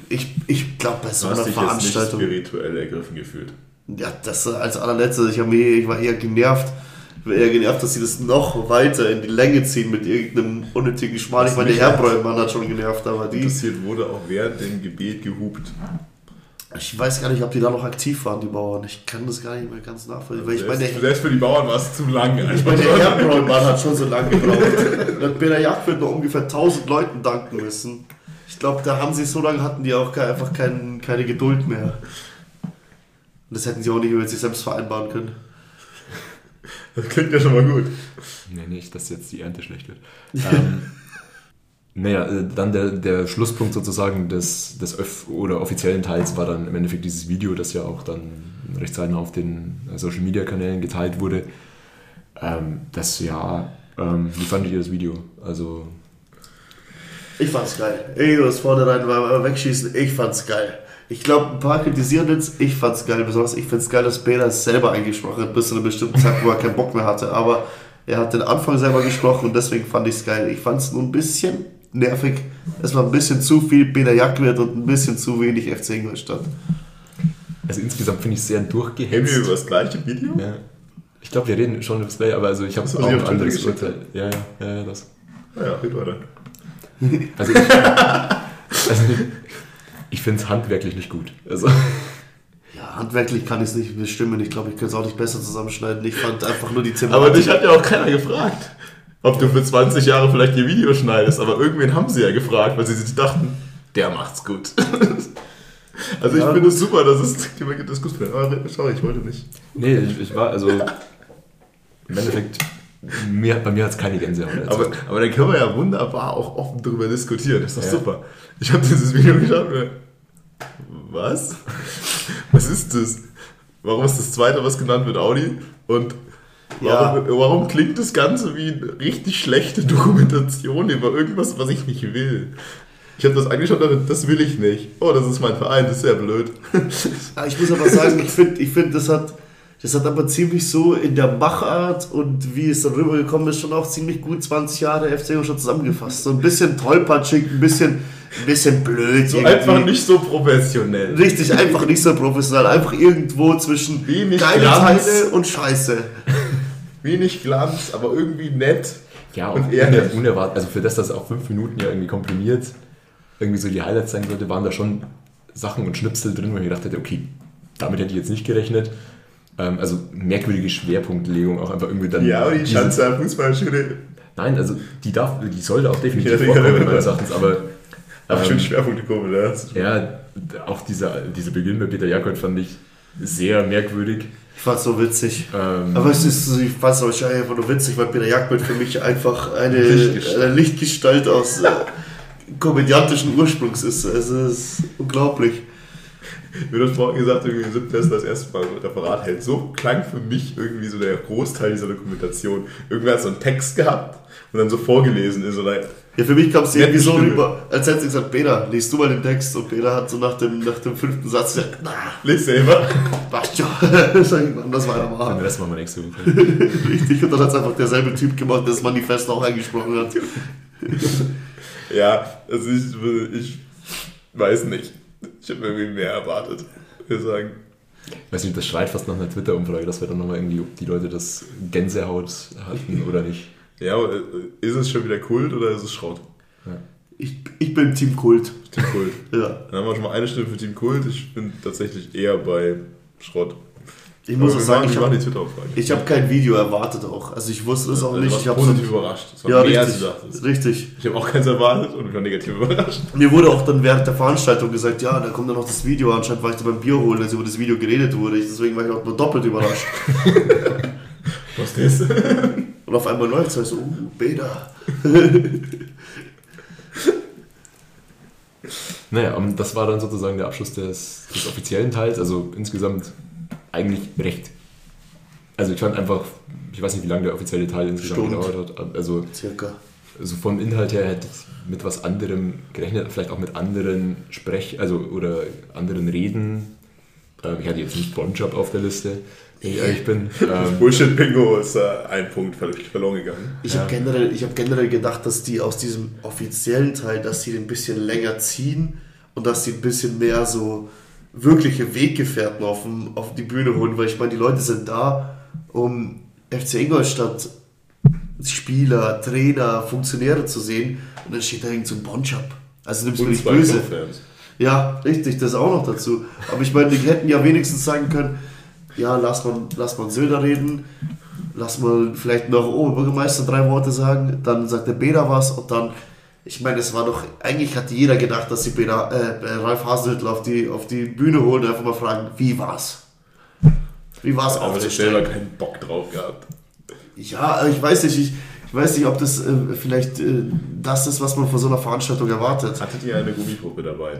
ich, ich glaube bei so einer dich jetzt nicht Veranstaltung... spirituell ergriffen gefühlt. Ja, das als allerletztes. Ich, mich, ich war eher genervt. Ich war eher genervt, dass sie das noch weiter in die Länge ziehen mit irgendeinem unnötigen Schmal. Ich meine, der Herbräumann hat schon genervt, aber die. Interessiert wurde auch während dem Gebet gehupt. Ich weiß gar nicht, ob die da noch aktiv waren, die Bauern. Ich kann das gar nicht mehr ganz nachvollziehen. Weil ich meine, selbst, der, selbst für die Bauern war es zu lang. ich meine, der Herbräumann hat schon so lange gebraucht. Und bei der Jagd wird noch ungefähr 1000 Leuten danken müssen. Ich glaube, da haben sie so lange hatten die auch einfach kein, keine Geduld mehr. Und das hätten sie auch nicht mit sich selbst vereinbaren können. Das klingt ja schon mal gut. Nee, nicht, dass jetzt die Ernte schlecht wird. ähm, naja, äh, dann der, der Schlusspunkt sozusagen des, des öff oder offiziellen Teils war dann im Endeffekt dieses Video, das ja auch dann recht zeitnah auf den Social Media Kanälen geteilt wurde. Ähm, das ja, ähm, wie fandet ihr das Video? Also, Ich fand's geil. Ey, das vornherein war war wegschießen, ich fand's geil. Ich glaube, ein paar kritisieren jetzt, ich fand's geil. Besonders ich find's geil, dass Bela es selber eingesprochen hat, bis zu einem bestimmten Tag, wo er keinen Bock mehr hatte. Aber er hat den Anfang selber gesprochen und deswegen fand ich's geil. Ich fand's nur ein bisschen nervig. Es war ein bisschen zu viel Bela Jagdwert und ein bisschen zu wenig FC Ingolstadt. also insgesamt finde ich es sehr Reden wir durchgehetzt. über das gleiche Video? Ja. Ich glaube, wir reden schon über das Play, aber also ich habe du auch ein anderes? Urteil. Ja, ja, ja, ja, das. Naja, red weiter. Also ich, also ich finde es handwerklich nicht gut. Also, Ja, handwerklich kann ich es nicht bestimmen. Ich glaube, ich könnte es auch nicht besser zusammenschneiden. Ich fand einfach nur die Thematik. Aber dich hat ja auch keiner gefragt, ob du für 20 Jahre vielleicht ihr Video schneidest. Aber irgendwen haben sie ja gefragt, weil sie sich dachten, der macht's gut. Also ich Ja, finde es super, dass es das gut findet. Aber sorry, ich wollte nicht. nee, ich, ich war, also im Endeffekt, mir, bei mir hat es keine Gänsehaut. erzeugt. Aber, aber dann können wir ja wunderbar auch offen darüber diskutieren. Das ist doch Ja. super. Ich habe dieses Video geschaut was? Was ist das? Warum ist das zweite, was genannt wird, Audi? Und warum, warum klingt das Ganze wie eine richtig schlechte Dokumentation über irgendwas, was ich nicht will? Ich habe das angeschaut und dachte, das will ich nicht. Oh, das ist mein Verein, das ist sehr blöd. Ich muss aber sagen, ich finde, ich find, das, hat, das hat aber ziemlich so in der Machart und wie es dann rübergekommen ist, schon auch ziemlich gut 20 Jahre FC schon zusammengefasst. So ein bisschen tollpatschig, ein bisschen, ein bisschen blöd. So irgendwie. einfach nicht so professionell. Richtig, einfach nicht so professionell. Einfach irgendwo zwischen Wenig geile Glanz. Teile und Scheiße. Wenig Glanz, aber irgendwie nett. ja, und uner- unerwartet, also für das, dass auch fünf Minuten ja irgendwie komprimiert irgendwie so die Highlights sein sollte, waren da schon Sachen und Schnipsel drin, wo ich gedacht hätte, okay, damit hätte ich jetzt nicht gerechnet. Ähm, also merkwürdige Schwerpunktlegung auch einfach irgendwie dann. Ja, aber die Schanze am Fußballschule Nein, also die darf, die sollte auch definitiv Ja, vorkommen, meines Erachtens, aber Ach, ähm, schön Schwerpunktkurve, ne? ja, auch dieser, dieser Beginn bei Peter Jakob fand ich sehr merkwürdig. Ich fand's so witzig. Ähm, Aber es ist, so- ich fand's auch schon einfach nur witzig, weil Peter Jagdbild für mich einfach eine Lichtgestalt. eine Lichtgestalt aus äh, komödiantischen Ursprungs ist. Also es ist unglaublich. Wie du vorhin gesagt irgendwie im siebten Test das erste Mal ein Referat hält. So klang für mich irgendwie so der Großteil dieser Dokumentation. Irgendwer hat so einen Text gehabt und dann so vorgelesen in so einer. Ja, für mich kam es irgendwie so rüber, als hätte sie gesagt, Peter, liest du mal den Text. Und Peter hat so nach dem, nach dem fünften Satz gesagt, na, Lies selber. passt schon. Sag ich, Mann, das weitermachen. Rest machen wir nächste Woche. Richtig, und dann hat es einfach derselbe Typ gemacht, der das Manifest auch eingesprochen hat. Ja, also ich, ich weiß nicht. Ich habe irgendwie mehr erwartet. Wir sagen. Ich weiß nicht, das schreit fast nach einer Twitter-Umfrage, dass wir dann nochmal irgendwie, ob die Leute das Gänsehaut hatten oder nicht. Ja, aber, äh, ist es schon wieder Kult oder ist es Schrott? Ich, ich bin Team Kult. Team Kult. Ja. Dann haben wir schon mal eine Stimme für Team Kult. Ich bin tatsächlich eher bei Schrott. Ich muss Aber auch sagen, ich habe ich hab kein Video erwartet auch. Also ich wusste es auch Also, nicht. du Ich habe positiv überrascht. Das war ja, mehr als richtig, du dachtest. richtig. Ich habe auch keins erwartet und ich war negativ überrascht. Mir wurde auch dann während der Veranstaltung gesagt, ja, da kommt dann noch das Video. Anscheinend war ich da beim Bier holen, als über das Video geredet wurde. Ich, deswegen war ich auch nur doppelt überrascht. Was ist das? Und auf einmal läuft es so, uh, Beda. Naja, und das war dann sozusagen der Abschluss des, des offiziellen Teils. Also insgesamt eigentlich recht. Also ich fand einfach, ich weiß nicht, wie lange der offizielle Teil insgesamt Stunde. gedauert hat. Also Circa. also vom Inhalt her hätte ich mit was anderem gerechnet, vielleicht auch mit anderen Sprech, also oder anderen Reden. Ähm, ich hatte jetzt nicht Bonjob auf der Liste, wenn ich ehrlich bin. Ähm, Bullshit-Bingo ist äh, ein Punkt ver- verloren gegangen. Ich habe generell, ich hab generell gedacht, dass die aus diesem offiziellen Teil, dass sie den ein bisschen länger ziehen und dass sie ein bisschen mehr so wirkliche Weggefährten auf, dem, auf die Bühne holen, weil ich meine, die Leute sind da, um FC Ingolstadt Spieler, Trainer, Funktionäre zu sehen und dann steht da irgend so ein Bonchab. Also nimmst du nicht böse. Ja, richtig, das auch noch dazu. Aber ich meine, die hätten ja wenigstens sagen können, ja, lass mal, lass mal Söder reden, lass mal vielleicht noch Oberbürgermeister drei Worte sagen, dann sagt der Beda was und dann, ich meine, es war doch, eigentlich hat jeder gedacht, dass sie Beda, äh, Ralf Hasenhüttl auf die, auf die Bühne holen und einfach mal fragen, wie war's? Wie war's Aber ich selber keinen Bock drauf gehabt. Ja, ich weiß nicht, ich, ich weiß nicht, ob das äh, vielleicht äh, das ist, was man von so einer Veranstaltung erwartet. Hattet ihr eine Gummipuppe dabei?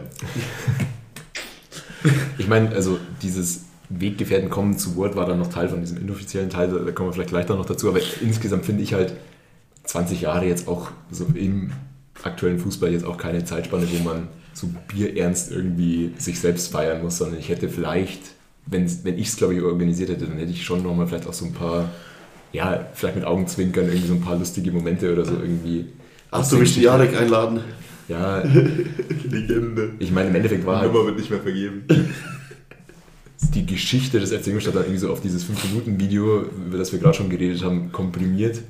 ich meine, also dieses Weggefährten kommen zu Wort war dann noch Teil von diesem inoffiziellen Teil, da kommen wir vielleicht gleich noch dazu, aber insgesamt finde ich halt 20 Jahre jetzt auch so im aktuellen Fußball jetzt auch keine Zeitspanne, wo man so bierernst irgendwie sich selbst feiern muss, sondern ich hätte vielleicht, wenn, wenn ich es glaube ich organisiert hätte, dann hätte ich schon nochmal vielleicht auch so ein paar ja, vielleicht mit Augenzwinkern irgendwie so ein paar lustige Momente oder so irgendwie. Hast du mich die Jarek einladen? Ja. Legende. Ich meine, im Endeffekt war halt. Nummer wird nicht mehr vergeben. Die Geschichte des FC Ingolstadt dann irgendwie so auf dieses 5-Minuten-Video, über das wir gerade schon geredet haben, komprimiert.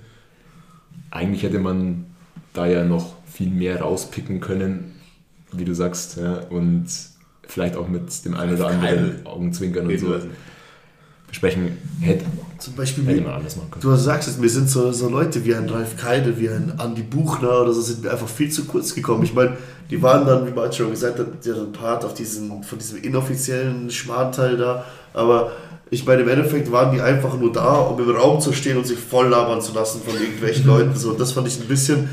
Eigentlich hätte man da ja noch viel mehr rauspicken können, wie du sagst, ja, und vielleicht auch mit dem einen oder anderen Augenzwinkern und so besprechen hätte. Zum Beispiel, hätte man anders machen können. Du sagst es, mir sind so, so Leute wie ein Ralf Keide, wie ein Andi Buchner oder so, sind mir einfach viel zu kurz gekommen. Ich meine, die waren dann, wie man schon gesagt hat, deren Part auf diesen, von diesem inoffiziellen Schmarrnteil da, aber ich meine, im Endeffekt waren die einfach nur da, um im Raum zu stehen und sich voll labern zu lassen von irgendwelchen Leuten. So, das fand ich ein bisschen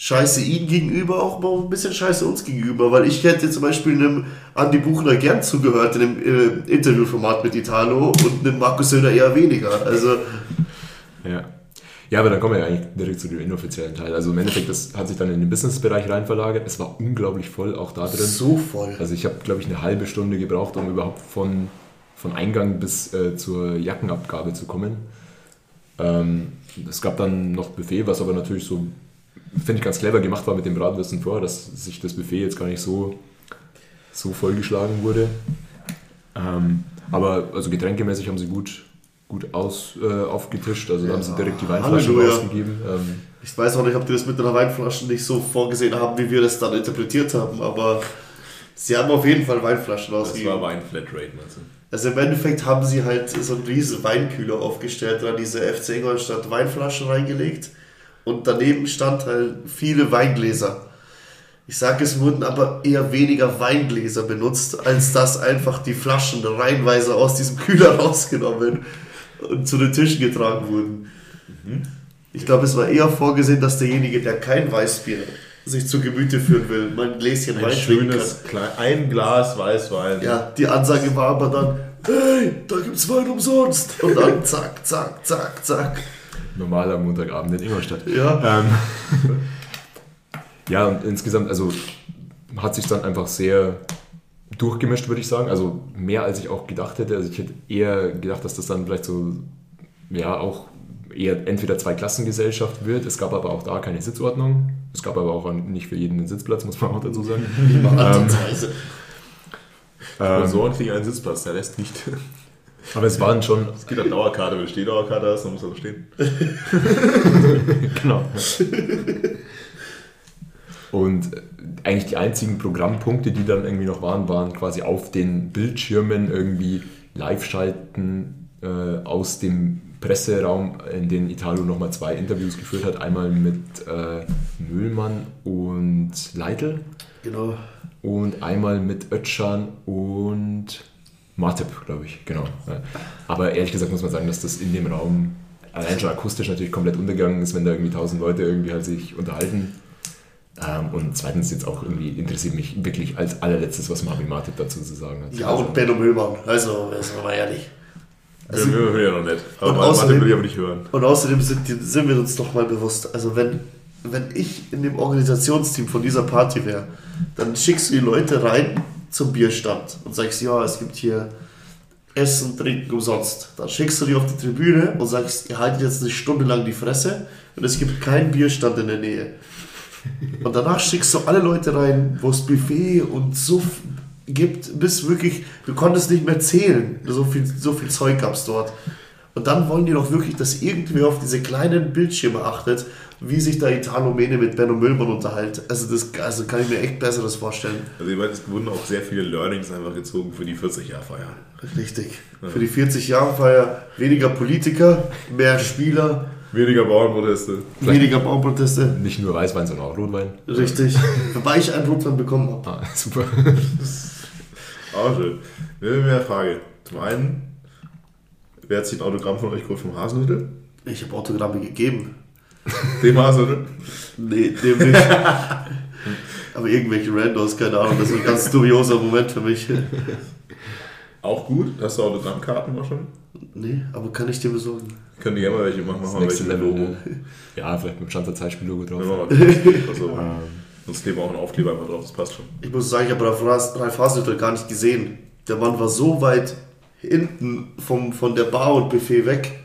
scheiße ihnen gegenüber, auch mal ein bisschen scheiße uns gegenüber, weil ich hätte zum Beispiel einem Andi Buchner gern zugehört in dem äh, Interviewformat mit Italo und einem Markus Söder eher weniger. Also. Ja. Ja, aber dann kommen wir ja eigentlich direkt zu dem inoffiziellen Teil. Also im Endeffekt, das hat sich dann in den Businessbereich rein verlagert. Es war unglaublich voll, auch da drin. So voll. Also ich habe, glaube ich, eine halbe Stunde gebraucht, um überhaupt von, von Eingang bis äh, zur Jackenabgabe zu kommen. Ähm, es gab dann noch Buffet, was aber natürlich so finde ich ganz clever gemacht war mit dem Bratwürsten vorher, dass sich das Buffet jetzt gar nicht so, so vollgeschlagen wurde. Ähm, aber also getränkemäßig haben sie gut, gut aus, äh, aufgetischt, also da haben sie direkt die Weinflaschen rausgegeben. Ähm, ich weiß auch nicht, ob die das mit der Weinflasche nicht so vorgesehen haben, wie wir das dann interpretiert haben, aber sie haben auf jeden Fall Weinflaschen rausgegeben. Das war Weinflatrate, meinst du? Also im Endeffekt haben sie halt so einen riesen Weinkühler aufgestellt, da diese FC Ingolstadt Weinflaschen reingelegt und daneben stand halt viele Weingläser. Ich sage, es wurden aber eher weniger Weingläser benutzt, als dass einfach die Flaschen reihenweise aus diesem Kühler rausgenommen und zu den Tischen getragen wurden. Mhm. Ich glaube, es war eher vorgesehen, dass derjenige, der kein Weißbier sich zu Gemüte führen will, mal ein Gläschen ein Wein schönes, klein, ein Glas Weißwein. Ja, die Ansage war aber dann, hey, da gibt's Wein umsonst. Und dann zack, zack, zack, zack normaler Montagabend in Ingolstadt. Ja. Ähm, ja, und insgesamt, also hat sich dann einfach sehr durchgemischt, würde ich sagen. Also mehr als ich auch gedacht hätte. Also ich hätte eher gedacht, dass das dann vielleicht so, ja, auch eher entweder Zweiklassengesellschaft wird. Es gab aber auch da keine Sitzordnung. Es gab aber auch nicht für jeden einen Sitzplatz, muss man auch dazu sagen. ähm, Sponsoren kriegen einen Sitzplatz, der lässt nicht. Aber es waren schon. Es gibt eine Dauerkarte, wenn du Stehdauerkarte hast, dann muss er stehen. genau. Und eigentlich die einzigen Programmpunkte, die dann irgendwie noch waren, waren quasi auf den Bildschirmen irgendwie live schalten äh, aus dem Presseraum, in dem Italo nochmal zwei Interviews geführt hat. Einmal mit äh, Müllmann und Leitl. Genau. Und einmal mit Ötschan und Martip, glaube ich, genau. Aber ehrlich gesagt muss man sagen, dass das in dem Raum allein schon akustisch natürlich komplett untergegangen ist, wenn da irgendwie tausend Leute irgendwie halt sich unterhalten. Ähm, und zweitens jetzt auch irgendwie interessiert mich wirklich als allerletztes, was Marvin Martip dazu zu sagen hat. Ja, also, und Benno Müllmann, also, das war ehrlich. Also, ja, wir hören ja noch nicht. Aber und außerdem, will ich aber nicht hören. Und außerdem sind, sind wir uns doch mal bewusst, also wenn, wenn ich in dem Organisationsteam von dieser Party wäre, dann schickst du die Leute rein, zum Bierstand und sagst, ja, es gibt hier Essen, Trinken umsonst. Dann schickst du die auf die Tribüne und sagst, ihr haltet jetzt eine Stunde lang die Fresse und es gibt keinen Bierstand in der Nähe. Und danach schickst du alle Leute rein, wo es Buffet und Suff gibt, bis wirklich, du konntest nicht mehr zählen. So viel, so viel Zeug gab es dort. Und dann wollen die doch wirklich, dass irgendwer auf diese kleinen Bildschirme achtet, wie sich da Italo Mene mit Benno Müllmann unterhält. Also das also kann ich mir echt Besseres vorstellen. Also ich meine, es wurden auch sehr viele Learnings einfach gezogen für die 40-Jahr-Feier. Richtig. Für die 40-Jahre-Feier weniger Politiker, mehr Spieler, Weniger Bauernproteste. weniger Bauproteste. Nicht nur Weißwein, sondern auch Rotwein. Richtig. Wobei ich einen Rotwein bekommen habe. Ah, super. Auch schön. Wir haben eine Frage. Zum einen, wer hat sich ein Autogramm von euch geholt vom Hasenhüttel? Ich habe Autogramme gegeben. Dem Hasenhüttel? Nee, dem nicht. Aber irgendwelche Randos, keine Ahnung, das ist ein ganz dubioser Moment für mich. Auch gut. Hast du Autogrammkarten noch schon? Nee, aber kann ich dir besorgen? Können die gerne mal welche machen. Machen wir welche Level. Logo. ne? Ja, vielleicht mit dem Schanzer Zeitspiel-Logo drauf. Mal kurz- also, Sonst kleben wir auch einen Aufkleber einfach drauf, das passt schon. Ich muss sagen, ich habe Ralf Ralf Hasenhüttl gar nicht gesehen. Der Mann war so weit hinten vom, von der Bar und Buffet weg,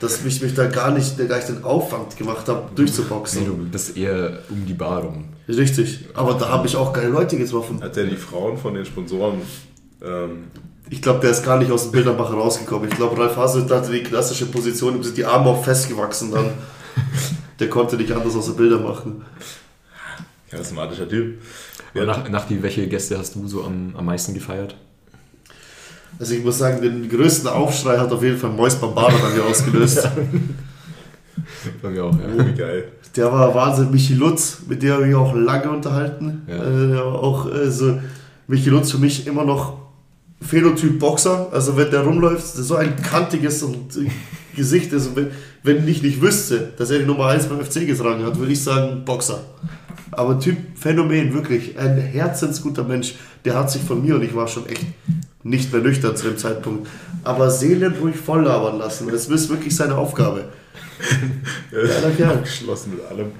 dass ich mich da gar nicht, gar nicht den Aufwand gemacht habe, Nee, durchzuboxen. du bist eher um die Bar rum. Richtig. Aber da habe ich auch geile Leute getroffen. Hat der die Frauen von den Sponsoren ähm, Ich glaube, der ist gar nicht aus dem Bildermacher rausgekommen. Ich glaube, Ralf Hasenhüttl hatte die klassische Position, ihm sind die Arme auch festgewachsen dann. Der konnte nicht anders außer Bilder machen. charismatischer Typ? Ja, nach, nach die, welche Gäste hast du so am, am meisten gefeiert? Also ich muss sagen, den größten Aufschrei hat auf jeden Fall Mois Bambada bei mir ausgelöst. Bei mir auch, ja. oh, wie geil. Der war Wahnsinn. Michi Lutz, mit dem habe ich mich auch lange unterhalten. Ja. Äh, der war auch äh, so, Michi Lutz für mich immer noch Phänotyp Boxer. Also wenn der rumläuft, ist so ein kantiges und äh, Gesicht. Also wenn, wenn ich nicht wüsste, dass er die Nummer 1 beim FC getragen hat, würde ich sagen Boxer. Aber Typ Phänomen, wirklich. Ein herzensguter Mensch. Der hat sich von mir, und ich war schon echt nicht mehr nüchtern zu dem Zeitpunkt, aber seelenruhig voll labern lassen. Das ist wirklich seine Aufgabe. Geiler Kerl. Geschlossen mit allem.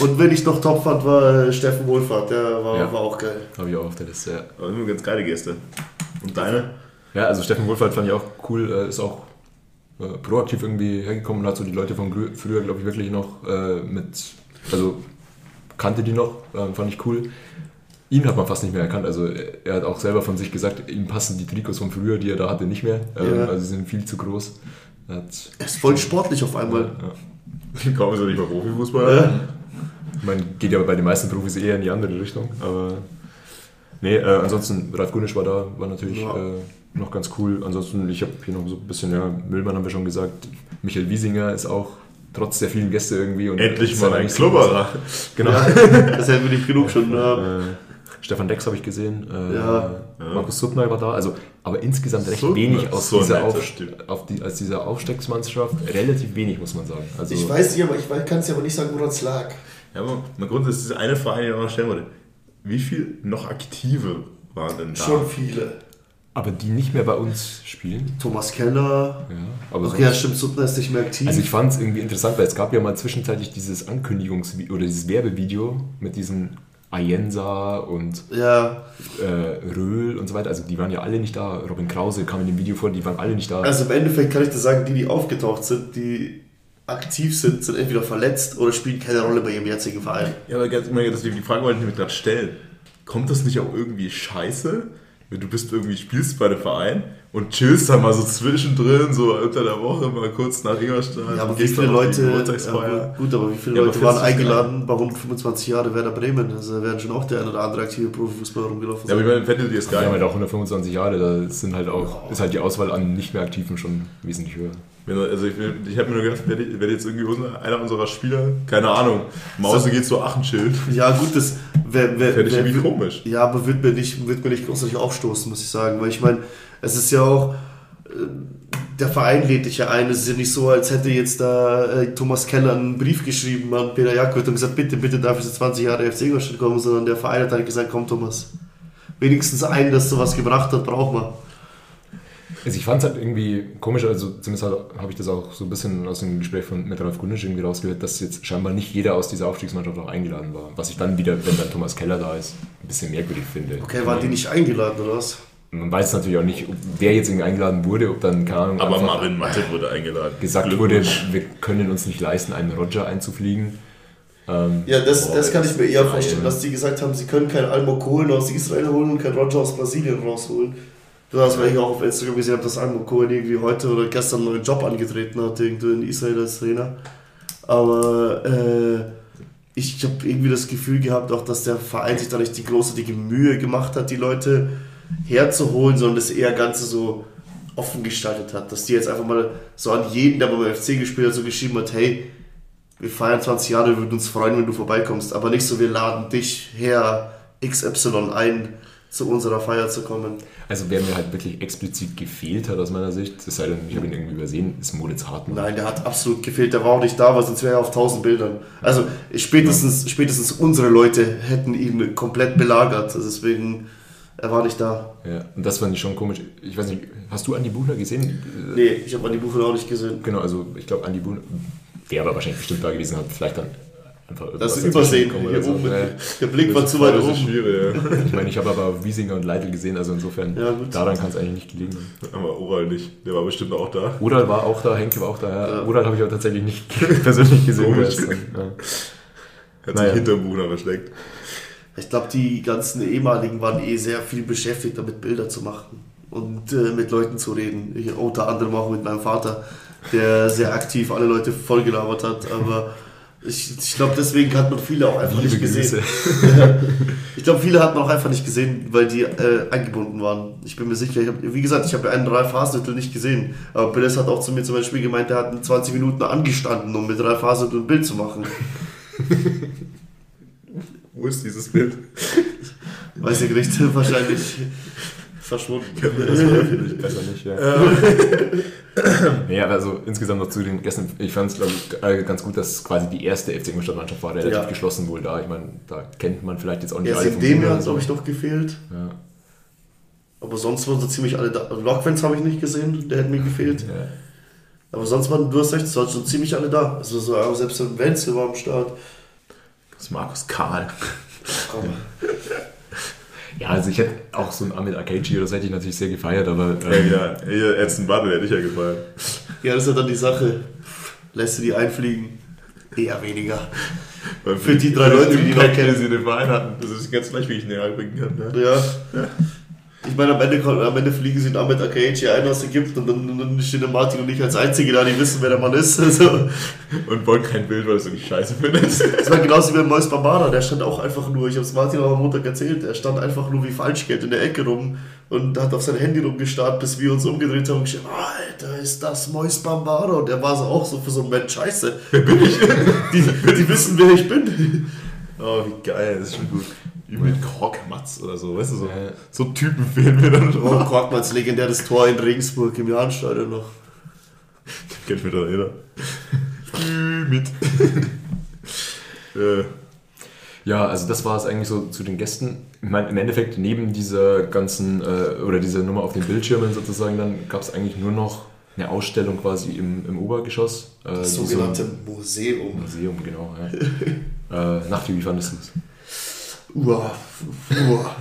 Und wenn ich noch top fand, war äh, Steffen Wohlfahrt, der war, Ja. war auch geil. Habe ich auch auf der Liste, ja. Aber immer ganz geile Gäste. Und deine? Ja, also Steffen Wohlfahrt fand ich auch cool, äh, ist auch äh, proaktiv irgendwie hergekommen und hat so die Leute von früher, glaube ich, wirklich noch äh, mit, also kannte die noch, äh, fand ich cool. Ihn hat man fast nicht mehr erkannt, also er hat auch selber von sich gesagt, ihm passen die Trikots von früher, die er da hatte, nicht mehr, ähm, Ja. also sie sind viel zu groß. Er hat, Er ist voll sportlich auf einmal. ja. Kaum ist er nicht mal Profifußballer. Ja. Ich meine, geht ja bei den meisten Profis eher in die andere Richtung, aber nee, äh, ansonsten Ralf Gunisch war da, war natürlich Ja. äh, noch ganz cool. Ansonsten, ich habe hier noch so ein bisschen, ja, Müllmann haben wir schon gesagt, Michael Wiesinger ist auch trotz der vielen Gäste irgendwie. Und Endlich ist mal ein Klubberer. Genau. Ja, das hätten wir nicht genug schon. Äh, Stefan Dex habe ich gesehen. Äh, Ja. Markus Suttner war da. Also, aber insgesamt recht Suttner, wenig aus so dieser, Auf, auf die, als dieser Aufstiegsmannschaft. Relativ wenig, muss man sagen. Also, Ich weiß nicht, aber ich kann es ja aber nicht sagen, woran es lag. Ja, aber mal grundsätzlich ist eine Frage, die ich noch stellen wollte. Wie viel noch Aktive waren denn da? Schon viele. aber die nicht mehr bei uns spielen. Thomas Keller. Ja, aber Ach ja, stimmt, Suttner ist nicht mehr aktiv. Also ich fand es irgendwie interessant, weil es gab ja mal zwischenzeitlich dieses Ankündigungsvideo oder dieses Werbevideo mit diesen Ayensa und ja, äh, Röhl und so weiter. Also die waren ja alle nicht da. Robin Krause kam in dem Video vor, die waren alle nicht da. also im Endeffekt kann ich dir sagen, die, die aufgetaucht sind, die aktiv sind, sind entweder verletzt oder spielen keine Rolle bei ihrem jetzigen Verein. Ja, aber ganz, immer, die Frage wollte ich mir gerade stellen. Kommt das nicht auch irgendwie scheiße, wenn du bist irgendwie, spielst bei einem Verein und chillst dann mal so zwischendrin, so unter der Woche mal kurz nach Ingolstadt. Ja, aber wie viele die Leute, ja, gut, aber wie viele Ja, Leute waren eingeladen bei 125 Jahre Werder Bremen? Also da werden schon auch der eine oder andere aktive Profifußballer rumgelaufen Ja, aber sein. ich meine, fändet ihr es Wir haben halt auch 125 Jahre, da sind halt auch, ist halt die Auswahl an nicht mehr Aktiven schon wesentlich höher. Also ich, ich habe mir nur gedacht, wenn, jetzt irgendwie unser, einer unserer Spieler, keine Ahnung, Mause geht zu Aachen chillt, Ja, gut, das wer, wer, fände ich wer, irgendwie komisch. Ja, aber wird mir nicht, wird mir nicht großartig aufstoßen, muss ich sagen. Weil ich meine, es ist ja auch, äh, der Verein lädt dich ja ein. Es ist ja nicht so, als hätte jetzt da äh, Thomas Keller einen Brief geschrieben an Peter Jakob und gesagt, bitte, bitte darf ich jetzt 20 Jahre FC Ingolstadt kommen, sondern der Verein hat halt gesagt, komm Thomas, wenigstens einen, das sowas gebracht hat, braucht man. Also ich fand es halt irgendwie komisch, also zumindest habe ich das auch so ein bisschen aus dem Gespräch von, mit Ralf Gunisch irgendwie rausgehört, dass jetzt scheinbar nicht jeder aus dieser Aufstiegsmannschaft auch eingeladen war. Was ich dann wieder, wenn dann Thomas Keller da ist, ein bisschen merkwürdig finde. Okay, waren die nicht eingeladen oder was? Man weiß natürlich auch nicht, ob wer jetzt irgendwie eingeladen wurde, ob dann, keine Ahnung, Aber Marvin Matte wurde eingeladen. gesagt wurde, wir können uns nicht leisten, einen Roger einzufliegen. Ähm, Ja, das, boah, das kann ich mir eher vorstellen, dass die gesagt haben, sie können keinen Almokolen aus Israel holen und keinen Roger aus Brasilien rausholen. Du hast vielleicht auch auf Instagram gesehen, dass Almokolen irgendwie heute oder gestern einen neuen Job angetreten hat, irgendwo in Israel als Trainer. Aber äh, ich habe irgendwie das Gefühl gehabt, auch dass der Verein sich da nicht die großartige Mühe gemacht hat, die Leute herzuholen, sondern das eher Ganze so offen gestaltet hat. Dass die jetzt einfach mal so an jeden, der beim FC gespielt hat, so geschrieben hat, hey, wir feiern 20 Jahre, wir würden uns freuen, wenn du vorbeikommst. Aber nicht so, wir laden dich her, XY ein, zu unserer Feier zu kommen. Also wer mir halt wirklich explizit gefehlt hat aus meiner Sicht, es sei denn, ich habe ihn irgendwie übersehen, ist Moritz Hartmann. Nein, der hat absolut gefehlt, der war auch nicht da, weil sonst wäre er auf 1000 Bildern. Also spätestens, spätestens unsere Leute hätten ihn komplett belagert, also deswegen, er war nicht da. Ja, und das fand ich schon komisch. Ich weiß nicht, hast du Andi Buchner gesehen? Nee, ich habe an die Buche auch nicht gesehen. Genau, also ich glaube, Andi Buhner wäre aber wahrscheinlich bestimmt da gewesen, hat vielleicht dann einfach Das ist irgendwas Übersehen, dazwischen hier gekommen oben, so. der Blick war zu weit Das ist oben. schwierig, ja. Ich meine, ich habe aber Wiesinger und Leitl gesehen, also insofern, Ja, gut. daran kann es eigentlich nicht gelegen haben. Aber Oral nicht. Der war bestimmt auch da. Ural war auch da, Henke war auch da. Ja. Ja. Ural habe ich aber tatsächlich nicht persönlich gesehen. Komisch. Dann, ja. Hat Naja. sich hinterm Buchner versteckt. Ich glaube, die ganzen ehemaligen waren eh sehr viel beschäftigt, damit Bilder zu machen und äh, mit Leuten zu reden. Ich, unter anderem auch mit meinem Vater, der sehr aktiv alle Leute vollgelabert hat. Aber ich, ich glaube, deswegen hat man viele auch einfach Liebe nicht gesehen. Ich glaube, viele hat man auch einfach nicht gesehen, weil die äh, eingebunden waren. Ich bin mir sicher, ich hab, wie gesagt, ich habe einen Ralf Hasenhüttl nicht gesehen. Aber Billes hat auch zu mir zum Beispiel gemeint, der hat in 20 Minuten angestanden, um mit Ralf Hasenhüttl ein Bild zu machen. Wo ist dieses Bild? Weiß ich nicht, wahrscheinlich verschwunden. Besser nicht, ja. ja, also insgesamt noch zu den Gästen. Ich fand es, glaube ich, äh, ganz gut, dass quasi die erste FC Ingolstadt-Mannschaft war, relativ Ja. geschlossen wohl da. Ich meine, da kennt man vielleicht jetzt auch nicht Erst alle in dem Jahr hat so. glaube ich noch gefehlt. Ja. Aber sonst waren so ziemlich alle da. Also Lockfans habe ich nicht gesehen, der hat mir gefehlt. Ja. Aber sonst waren, du hast recht, es waren schon ziemlich alle da. Also so, selbst ein Wenzel war am Start. Das ist Markus Karl. Ja, also ich hätte auch so ein Ahmed Akechi oder so hätte ich natürlich sehr gefeiert, aber ähm, Ja, hier, Edson Butler hätte ich ja gefallen. Ja, das ist ja dann die Sache. Lässt du die einfliegen? Eher weniger. Weil Für die drei Leute, die die noch kennen. sie den Verein hatten. Das ist ganz leicht, wie ich ihn näher bringen kann. Ne? Ja. Ich meine, am Ende, am Ende fliegen sie Ahmed Akayici ein aus Ägypten und dann, stehen der Martin und ich als Einzige da, die wissen, wer der Mann ist. Also, Und wollen kein Bild, weil es irgendwie scheiße findet. das war genauso wie bei Mois Bambara, der stand auch einfach nur, ich habe es Martin auch am Montag erzählt, er stand einfach nur wie Falschgeld in der Ecke rum und hat auf sein Handy rumgestarrt, bis wir uns umgedreht haben und gesagt, Alter, ist das Mois Bambara? Und er war so auch so für so einen Mensch, scheiße, wer bin ich? Die, die wissen, wer ich bin. Oh, wie geil, das ist schon gut. Übel Korkmatz oder so, weißt du, so, Ja. so Typen fehlen mir dann Oh, schon. Korkmans legendäres Tor in Regensburg im Jahnstadion noch. Kennt mir da jeder. Mit. äh, Ja, also das war es eigentlich so zu den Gästen. Ich meine, im Endeffekt neben dieser ganzen, äh, oder dieser Nummer auf den Bildschirmen sozusagen, dann gab es eigentlich nur noch eine Ausstellung quasi im, im Obergeschoss. Äh, Das die so- sogenannte Museum. Museum, genau. Ja. äh, Nachti, wie fandest du es? Uah, uah.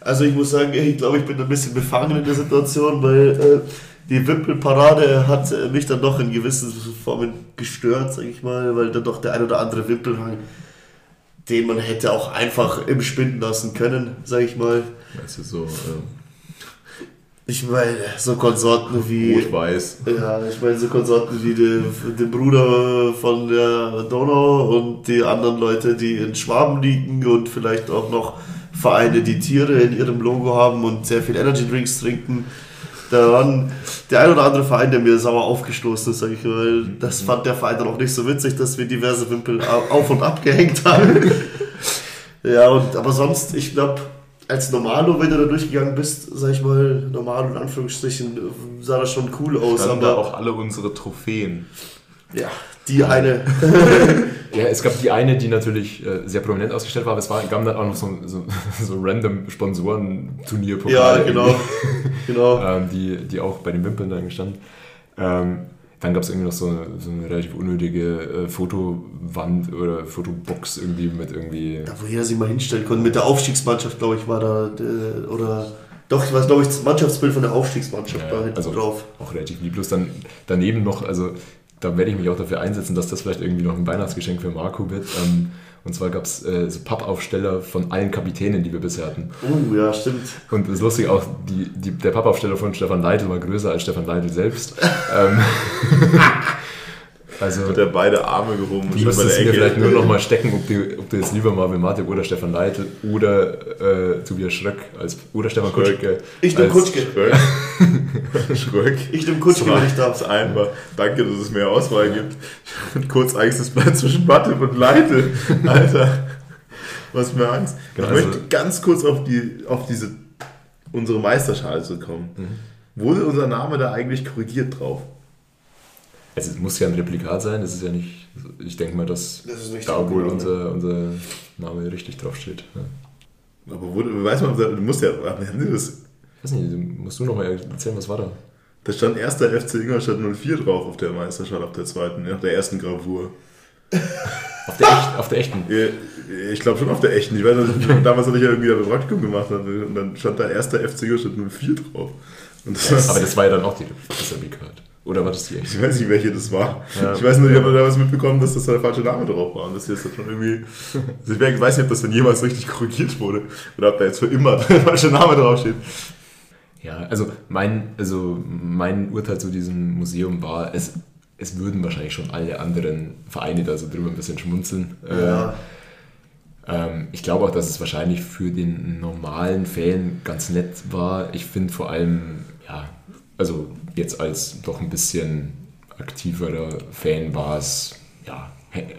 Also ich muss sagen, ich glaube, ich bin ein bisschen befangen in der Situation, weil äh, die Wimpelparade hat äh, mich dann doch in gewissen Formen gestört, sage ich mal, weil dann doch der ein oder andere Wimpelhang, den man hätte auch einfach im Spinden lassen können, sage ich mal. weißt du, so äh, Ich meine, so Konsorten wie... rot-weiß. Ja, ich meine, so Konsorten wie den, Bruder von der Donau und die anderen Leute, die in Schwaben liegen und vielleicht auch noch Vereine, die Tiere in ihrem Logo haben und sehr viel Energy Drinks trinken. Da waren der ein oder andere Verein, der mir sauer aufgestoßen ist, sag ich mal. Das fand der Verein dann auch nicht so witzig, dass wir diverse Wimpel au- auf und ab gehängt haben. ja, und, aber sonst, ich glaube, als Normalo, wenn du da durchgegangen bist, sag ich mal, normal in Anführungsstrichen, sah das schon cool aus. Standen da Aber auch alle unsere Trophäen. ja, die eine. Ja, es gab die eine, die natürlich äh, sehr prominent ausgestellt war, aber es war, gab dann auch noch so, so, so random Sponsoren-Turnierpokale. ja, genau. genau. ähm, die, die auch bei den Wimpeln da standen. Ähm, dann gab es irgendwie noch so eine, so eine relativ unnötige äh, Fotowand oder Fotobox irgendwie mit irgendwie. Da, wo jeder sich mal hinstellen konnte. Mit der Aufstiegsmannschaft, glaube ich, war da. äh, Oder. Doch, ich weiß, glaube ich, das Mannschaftsbild von der Aufstiegsmannschaft Ja, da hinten also- drauf. auch relativ lieblos. Dann daneben noch, also da werde ich mich auch dafür einsetzen, dass das vielleicht irgendwie noch ein Weihnachtsgeschenk für Marco wird. Ähm, und zwar gab es äh, so Pappaufsteller von allen Kapitänen, die wir bisher hatten. Oh, ja, stimmt. Und das ist lustig, auch die, die, der Pappaufsteller von Stefan Leitl war größer als Stefan Leitl selbst. ähm, also, Hat er beide Arme gehoben du müsstest mir vielleicht nur noch mal stecken, ob du, ob du jetzt lieber Marvin Matic oder Stefan Leitl oder äh, Tobias Schröck als, oder Stefan Schröck. Kutschke. Ich nehme Kutschke. Schröck. Schröck. Ich nehme Kutschke, wenn ich darf. Einfach. Danke, dass es mehr Auswahl gibt. Und kurz Angst, es bleibt zwischen Mathe und Leite. Alter, was mir Angst. Genau, ich also- möchte ganz kurz auf, die, auf diese, unsere Meisterschale zu kommen. Mhm. Wurde unser Name da eigentlich korrigiert drauf? Also, es muss ja ein Replikat sein, das ist ja nicht. Ich denke mal, dass Das da wohl unser, unser Name richtig draufsteht. Ja. Aber wurde, weiß man, du musst ja, haben die das, Ich weiß nicht, musst du noch mal erzählen, was war da? da stand erster FC Ingolstadt 04 drauf auf der Meisterschale, auf der zweiten, auf der ersten Gravur. Auf der, echt, auf der echten. Ja, Ich glaube schon auf der echten. Ich weiß nicht, damals hatte ich ja irgendwie ein Praktikum gemacht und dann stand da erster FC Ingolstadt 04 drauf. Das Aber das war ja dann auch die, das Replikat. Oder war das die echte? Ich weiß nicht, welche das war. Ja. Ich weiß nur, ich habe damals mitbekommen, dass das der falsche Name drauf war. Und das hier ist dann schon irgendwie. Ich weiß nicht, ob das dann jemals richtig korrigiert wurde. Oder ob da jetzt für immer der falsche Name draufsteht. Ja, also mein, also mein Urteil zu diesem Museum war, es, es würden wahrscheinlich schon alle anderen Vereine da so drüber ein bisschen schmunzeln. Ja. Äh, ich glaube auch, dass es wahrscheinlich für den normalen Fan ganz nett war. Ich finde vor allem, ja, also jetzt als doch ein bisschen aktiverer Fan war es, ja,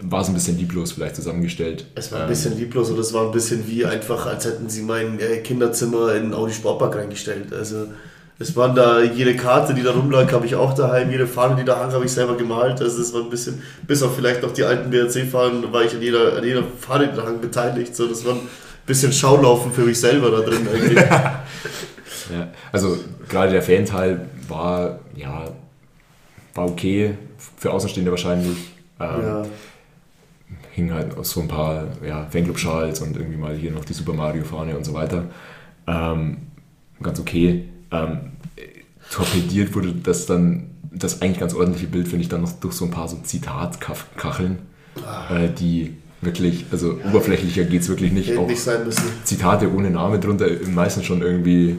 war es ein bisschen lieblos vielleicht zusammengestellt. Es war ein Ähm, bisschen lieblos und es war ein bisschen wie einfach, als hätten sie mein äh, Kinderzimmer in Audi Sportpark reingestellt. Also es waren da, jede Karte, die da rumlag, habe ich auch daheim, jede Fahne, die da hang, habe ich selber gemalt. Also es war ein bisschen, bis auf vielleicht noch die alten BRC-Fahnen, war ich an jeder, an jeder Fahne, die da hang, beteiligt. So, das war ein bisschen Schaulaufen für mich selber da drin eigentlich. Ja, also gerade der Fanteil war, ja, war okay, für Außenstehende wahrscheinlich. Ähm, ja. Hing halt aus so ein paar ja, Fanclub-Schals und irgendwie mal hier noch die Super Mario-Fahne und so weiter. Ähm, ganz okay. Ähm, torpediert wurde das dann, das eigentlich ganz ordentliche Bild, finde ich, dann noch durch so ein paar so Zitatkacheln, äh, die wirklich, also oberflächlicher geht es wirklich nicht. Hätte Auch nicht sein müssen. Zitate ohne Name drunter, meistens schon irgendwie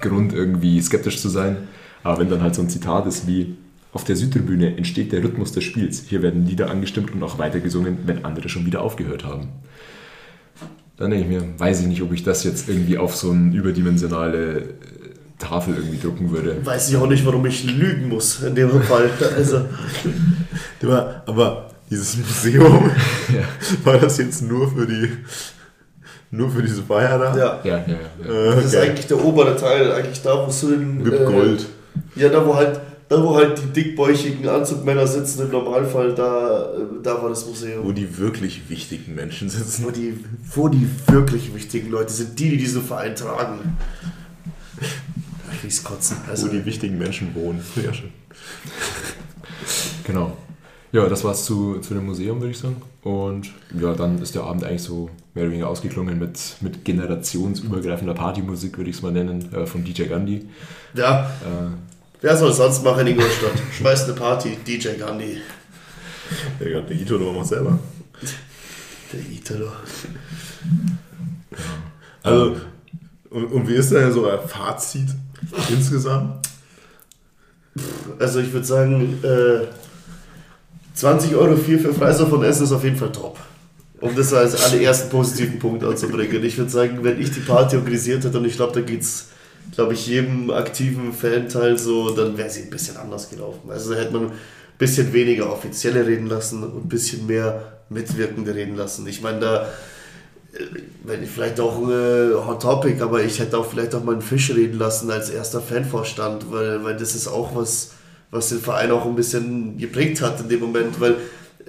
Grund, irgendwie skeptisch zu sein. Aber wenn dann halt so ein Zitat ist wie auf der Südtribüne entsteht der Rhythmus des Spiels. Hier werden Lieder angestimmt und auch weitergesungen, wenn andere schon wieder aufgehört haben. Dann denke ich mir, weiß ich nicht, ob ich das jetzt irgendwie auf so eine überdimensionale äh, Tafel irgendwie drucken würde. Weiß ich auch nicht, warum ich lügen muss in dem Fall. Also, Aber, aber dieses Museum, war das jetzt nur für die. Nur für diese Feier da? ja. Ja, ja, ja. Äh, Das ist geil. eigentlich der obere Teil, eigentlich da, wo so den. Mit äh, Gold. Ja, da wo halt, da wo halt die dickbäuchigen Anzugmänner sitzen im Normalfall, da, äh, da war das Wo Museum. die wirklich wichtigen Menschen sitzen. Wo die, wo die wirklich wichtigen Leute sind, die, die diesen Verein tragen. Ich krieg's kotzen. Wo Also, die wichtigen Menschen wohnen. Ja, schön. Genau. Ja, das war's zu, zu dem Museum, würde ich sagen. Und ja, dann ist der Abend eigentlich so mehr oder weniger ausgeklungen mit, mit generationsübergreifender Partymusik, würde ich es mal nennen, äh, von DJ Gandhi. ja, Äh, wer soll sonst machen in Ingolstadt? Schmeißt eine Party, DJ Gandhi. Der, der Ito der macht selber. Der Italo. Also, und, und wie ist denn so euer Fazit insgesamt? Also ich würde sagen, äh, 20 Euro viel für Freistoff von Essen ist auf jeden Fall top. Um das als allerersten positiven Punkt anzubringen. Ich würde sagen, wenn ich die Party organisiert hätte, und ich glaube, da geht es, glaube ich, jedem aktiven Fanteil so, dann wäre sie ein bisschen anders gelaufen. Also da hätte man ein bisschen weniger Offizielle reden lassen und ein bisschen mehr Mitwirkende reden lassen. Ich meine, da wenn ich vielleicht auch ein äh, Hot Topic, aber ich hätte auch vielleicht auch mal einen Fisch reden lassen als erster Fanvorstand, weil, weil das ist auch was, was den Verein auch ein bisschen geprägt hat in dem Moment, weil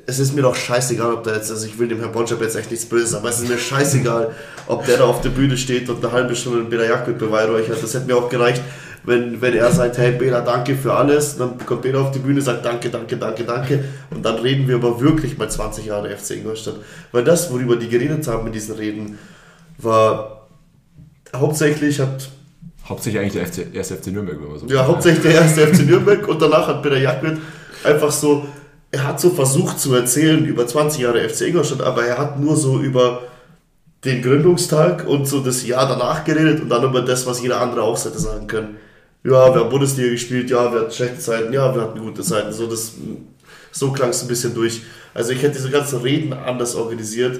es ist mir doch scheißegal, ob da jetzt, also ich will dem Herrn Bonschab jetzt echt nichts Böses, aber es ist mir scheißegal, ob der da auf der Bühne steht und eine halbe Stunde einen Bela mit beweihräuchert. Das hätte mir auch gereicht, wenn, wenn er sagt, hey Bela, danke für alles, dann kommt Bela auf die Bühne, sagt danke, danke, danke, danke und dann reden wir aber wirklich mal 20 Jahre FC Ingolstadt. Weil das, worüber die geredet haben in diesen Reden, war hauptsächlich hat hauptsächlich eigentlich der FC, erste FC Nürnberg, wenn man so ja, hauptsächlich der erste FC Nürnberg und danach hat Peter Jagdwirt einfach so er hat so versucht zu erzählen über 20 Jahre FC Ingolstadt, aber er hat nur so über den Gründungstag und so das Jahr danach geredet und dann über das, was jeder andere auch hätte sagen können. Ja, wir haben Bundesliga gespielt, ja, wir hatten schlechte Zeiten, ja, wir hatten gute Zeiten. So, das, so klang es ein bisschen durch. Also ich hätte diese ganzen Reden anders organisiert.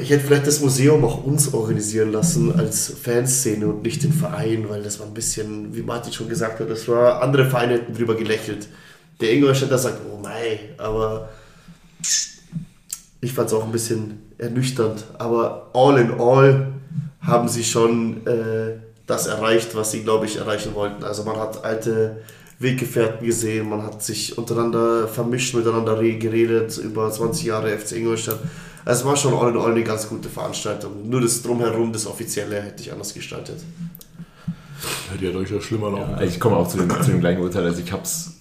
Ich hätte vielleicht das Museum auch uns organisieren lassen als Fanszene und nicht den Verein, weil das war ein bisschen, wie Martin schon gesagt hat, das war, andere Vereine hätten drüber gelächelt. Der Ingolstädter sagt, oh mei, aber ich fand es auch ein bisschen ernüchternd. Aber all in all haben sie schon äh, das erreicht, was sie, glaube ich, erreichen wollten. Also man hat alte Weggefährten gesehen, man hat sich untereinander vermischt, miteinander geredet über 20 Jahre FC Ingolstadt. Also es war schon all in all eine ganz gute Veranstaltung. Nur das Drumherum, das Offizielle, hätte ich anders gestaltet. Hätte ja durchaus schlimmer noch. Ja, ich komme auch zu dem, zu dem gleichen Urteil. Also ich habe es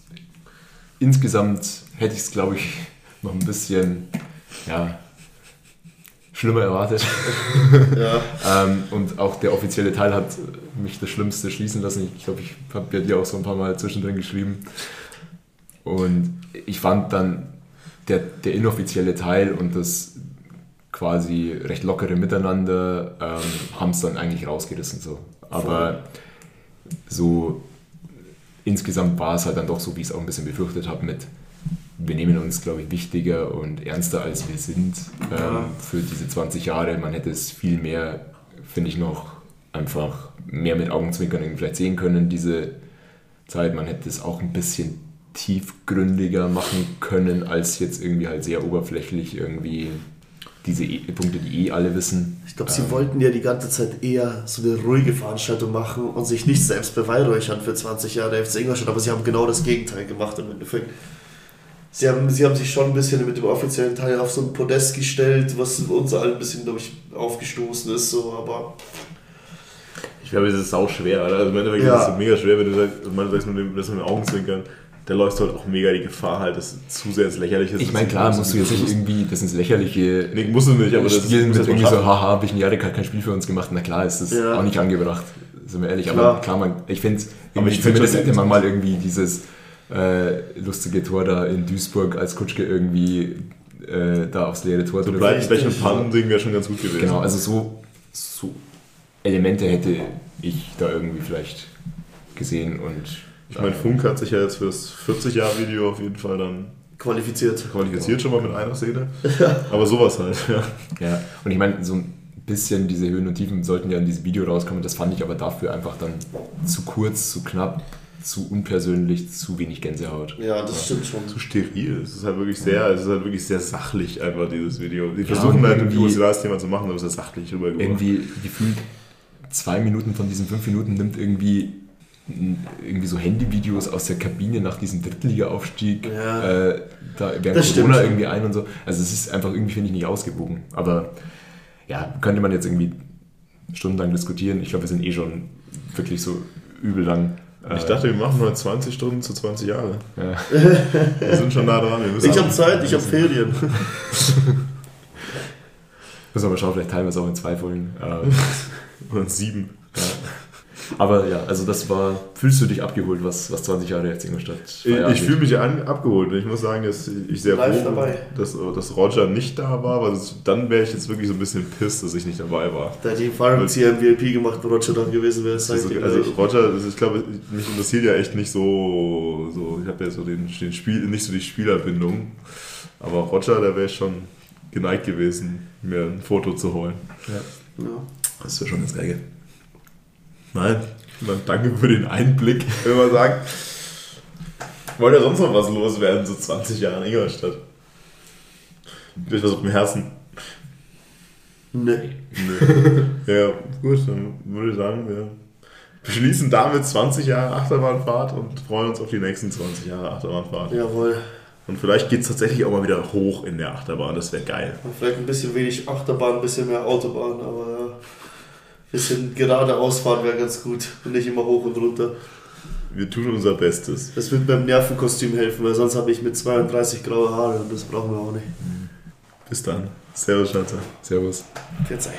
insgesamt hätte ich es, glaube ich, noch ein bisschen ja, schlimmer erwartet. ja. ähm, und auch der offizielle Teil hat mich das Schlimmste schließen lassen. Ich glaube, ich habe ja dir auch so ein paar Mal zwischendrin geschrieben. Und ich fand dann der, der inoffizielle Teil und das quasi recht lockere Miteinander ähm, haben es dann eigentlich rausgerissen. So. Aber so insgesamt war es halt dann doch so, wie ich es auch ein bisschen befürchtet habe, mit wir nehmen uns, glaube ich, wichtiger und ernster als wir sind ähm, für diese 20 Jahre. Man hätte es viel mehr, finde ich, noch einfach mehr mit Augenzwinkern vielleicht sehen können, diese Zeit. Man hätte es auch ein bisschen tiefgründiger machen können, als jetzt irgendwie halt sehr oberflächlich irgendwie diese e Punkte, die eh alle wissen. Ich glaube, sie ähm, wollten ja die ganze Zeit eher so eine ruhige Veranstaltung machen und sich nicht selbst beweihräuchern für 20 Jahre FC Ingolstadt, aber sie haben genau das Gegenteil gemacht im Endeffekt sie haben, sie haben sich schon ein bisschen mit dem offiziellen Teil auf so ein Podest gestellt, was uns allen ein bisschen, glaube ich, aufgestoßen ist, so, aber. Ich glaube, es ist sau schwer, oder? Also im Endeffekt ja. ist es mega schwer, wenn du sagst, man sagst mit dem, das mit dem Augenzwinkern, da läuft halt auch mega die Gefahr halt, dass zu sehr ins Lächerliche ist. Ich meine, klar, musst du jetzt nicht irgendwie das ins Lächerliche nee, musst du nicht, aber das spielen mit irgendwie so, haha, habe ich ein Jahr kein Spiel für uns gemacht. Na klar, ist das ja. auch nicht angebracht, sind wir ehrlich. Klar. Aber klar, man, ich finde, ich finde, das hätte man mal irgendwie dieses äh, lustige Tor da in Duisburg, als Kutschke irgendwie äh, da aufs leere Tor so und Pannending wäre schon ganz gut gewesen. Genau, also so, so Elemente hätte ich da irgendwie vielleicht gesehen und ich meine, Funk hat sich ja jetzt für das 40-Jahr-Video auf jeden Fall dann qualifiziert. Qualifiziert schon mal mit einer Szene. Aber sowas halt, ja. Ja, und ich meine, so ein bisschen diese Höhen und Tiefen sollten ja in diesem Video rauskommen. Das fand ich aber dafür einfach dann zu kurz, zu knapp zu unpersönlich, zu wenig Gänsehaut. Ja, das ja. stimmt schon. Zu steril. Es ist halt wirklich sehr, es ist halt wirklich sehr sachlich einfach dieses Video. Die ja, versuchen halt ein emotionales Thema zu machen, aber es ist sachlich rübergebracht. Irgendwie gefühlt zwei Minuten von diesen fünf Minuten nimmt irgendwie irgendwie so Handyvideos aus der Kabine nach diesem Drittliga-Aufstieg ja. äh, da während das Corona irgendwie ein und so. Also es ist einfach irgendwie, finde ich, nicht ausgewogen. Aber ja, könnte man jetzt irgendwie stundenlang diskutieren. Ich glaube, wir sind eh schon wirklich so übel lang ich dachte, wir machen nur 20 Stunden zu 20 Jahre. Ja. wir sind schon nah dran. ich habe Zeit, ich habe Ferien. Müssen aber schauen, vielleicht teilen wir es auch in zwei Folgen. Oder sieben. Ja. Aber ja, also das war, fühlst du dich abgeholt, was, was 20 Jahre jetzt Ingolstadt Ich, ich fühle mich an, abgeholt und ich muss sagen, dass ich sehr froh bin, dass, dass Roger nicht da war, weil das, dann wäre ich jetzt wirklich so ein bisschen pisst, dass ich nicht dabei war. Da hat die Fallrückzieher im VIP gemacht, wo Roger da gewesen wäre. Also, also Roger, also ich glaube, mich interessiert ja echt nicht so, so ich habe ja so den, den Spiel, nicht so die Spielerbindung, aber Roger, da wäre ich schon geneigt gewesen, mir ein Foto zu holen. Ja. ja. Das wäre schon ganz geil. Nein, danke für den Einblick, wenn man sagt. Wollt ihr sonst noch was loswerden, so 20 Jahre in Ingolstadt? Durch was auf dem Herzen? Nee. nee. ja, gut, dann würde ich sagen, wir beschließen damit 20 Jahre Achterbahnfahrt und freuen uns auf die nächsten 20 Jahre Achterbahnfahrt. Jawohl. Und vielleicht geht es tatsächlich auch mal wieder hoch in der Achterbahn, das wäre geil. Und vielleicht ein bisschen wenig Achterbahn, ein bisschen mehr Autobahn, aber ja bisschen geradeaus fahren wäre ganz gut und nicht immer hoch und runter. Wir tun unser Bestes. Das wird beim Nervenkostüm helfen, weil sonst habe ich mit 32 graue Haare und das brauchen wir auch nicht. Bis dann. Servus, Schatze. Servus. Verzeih.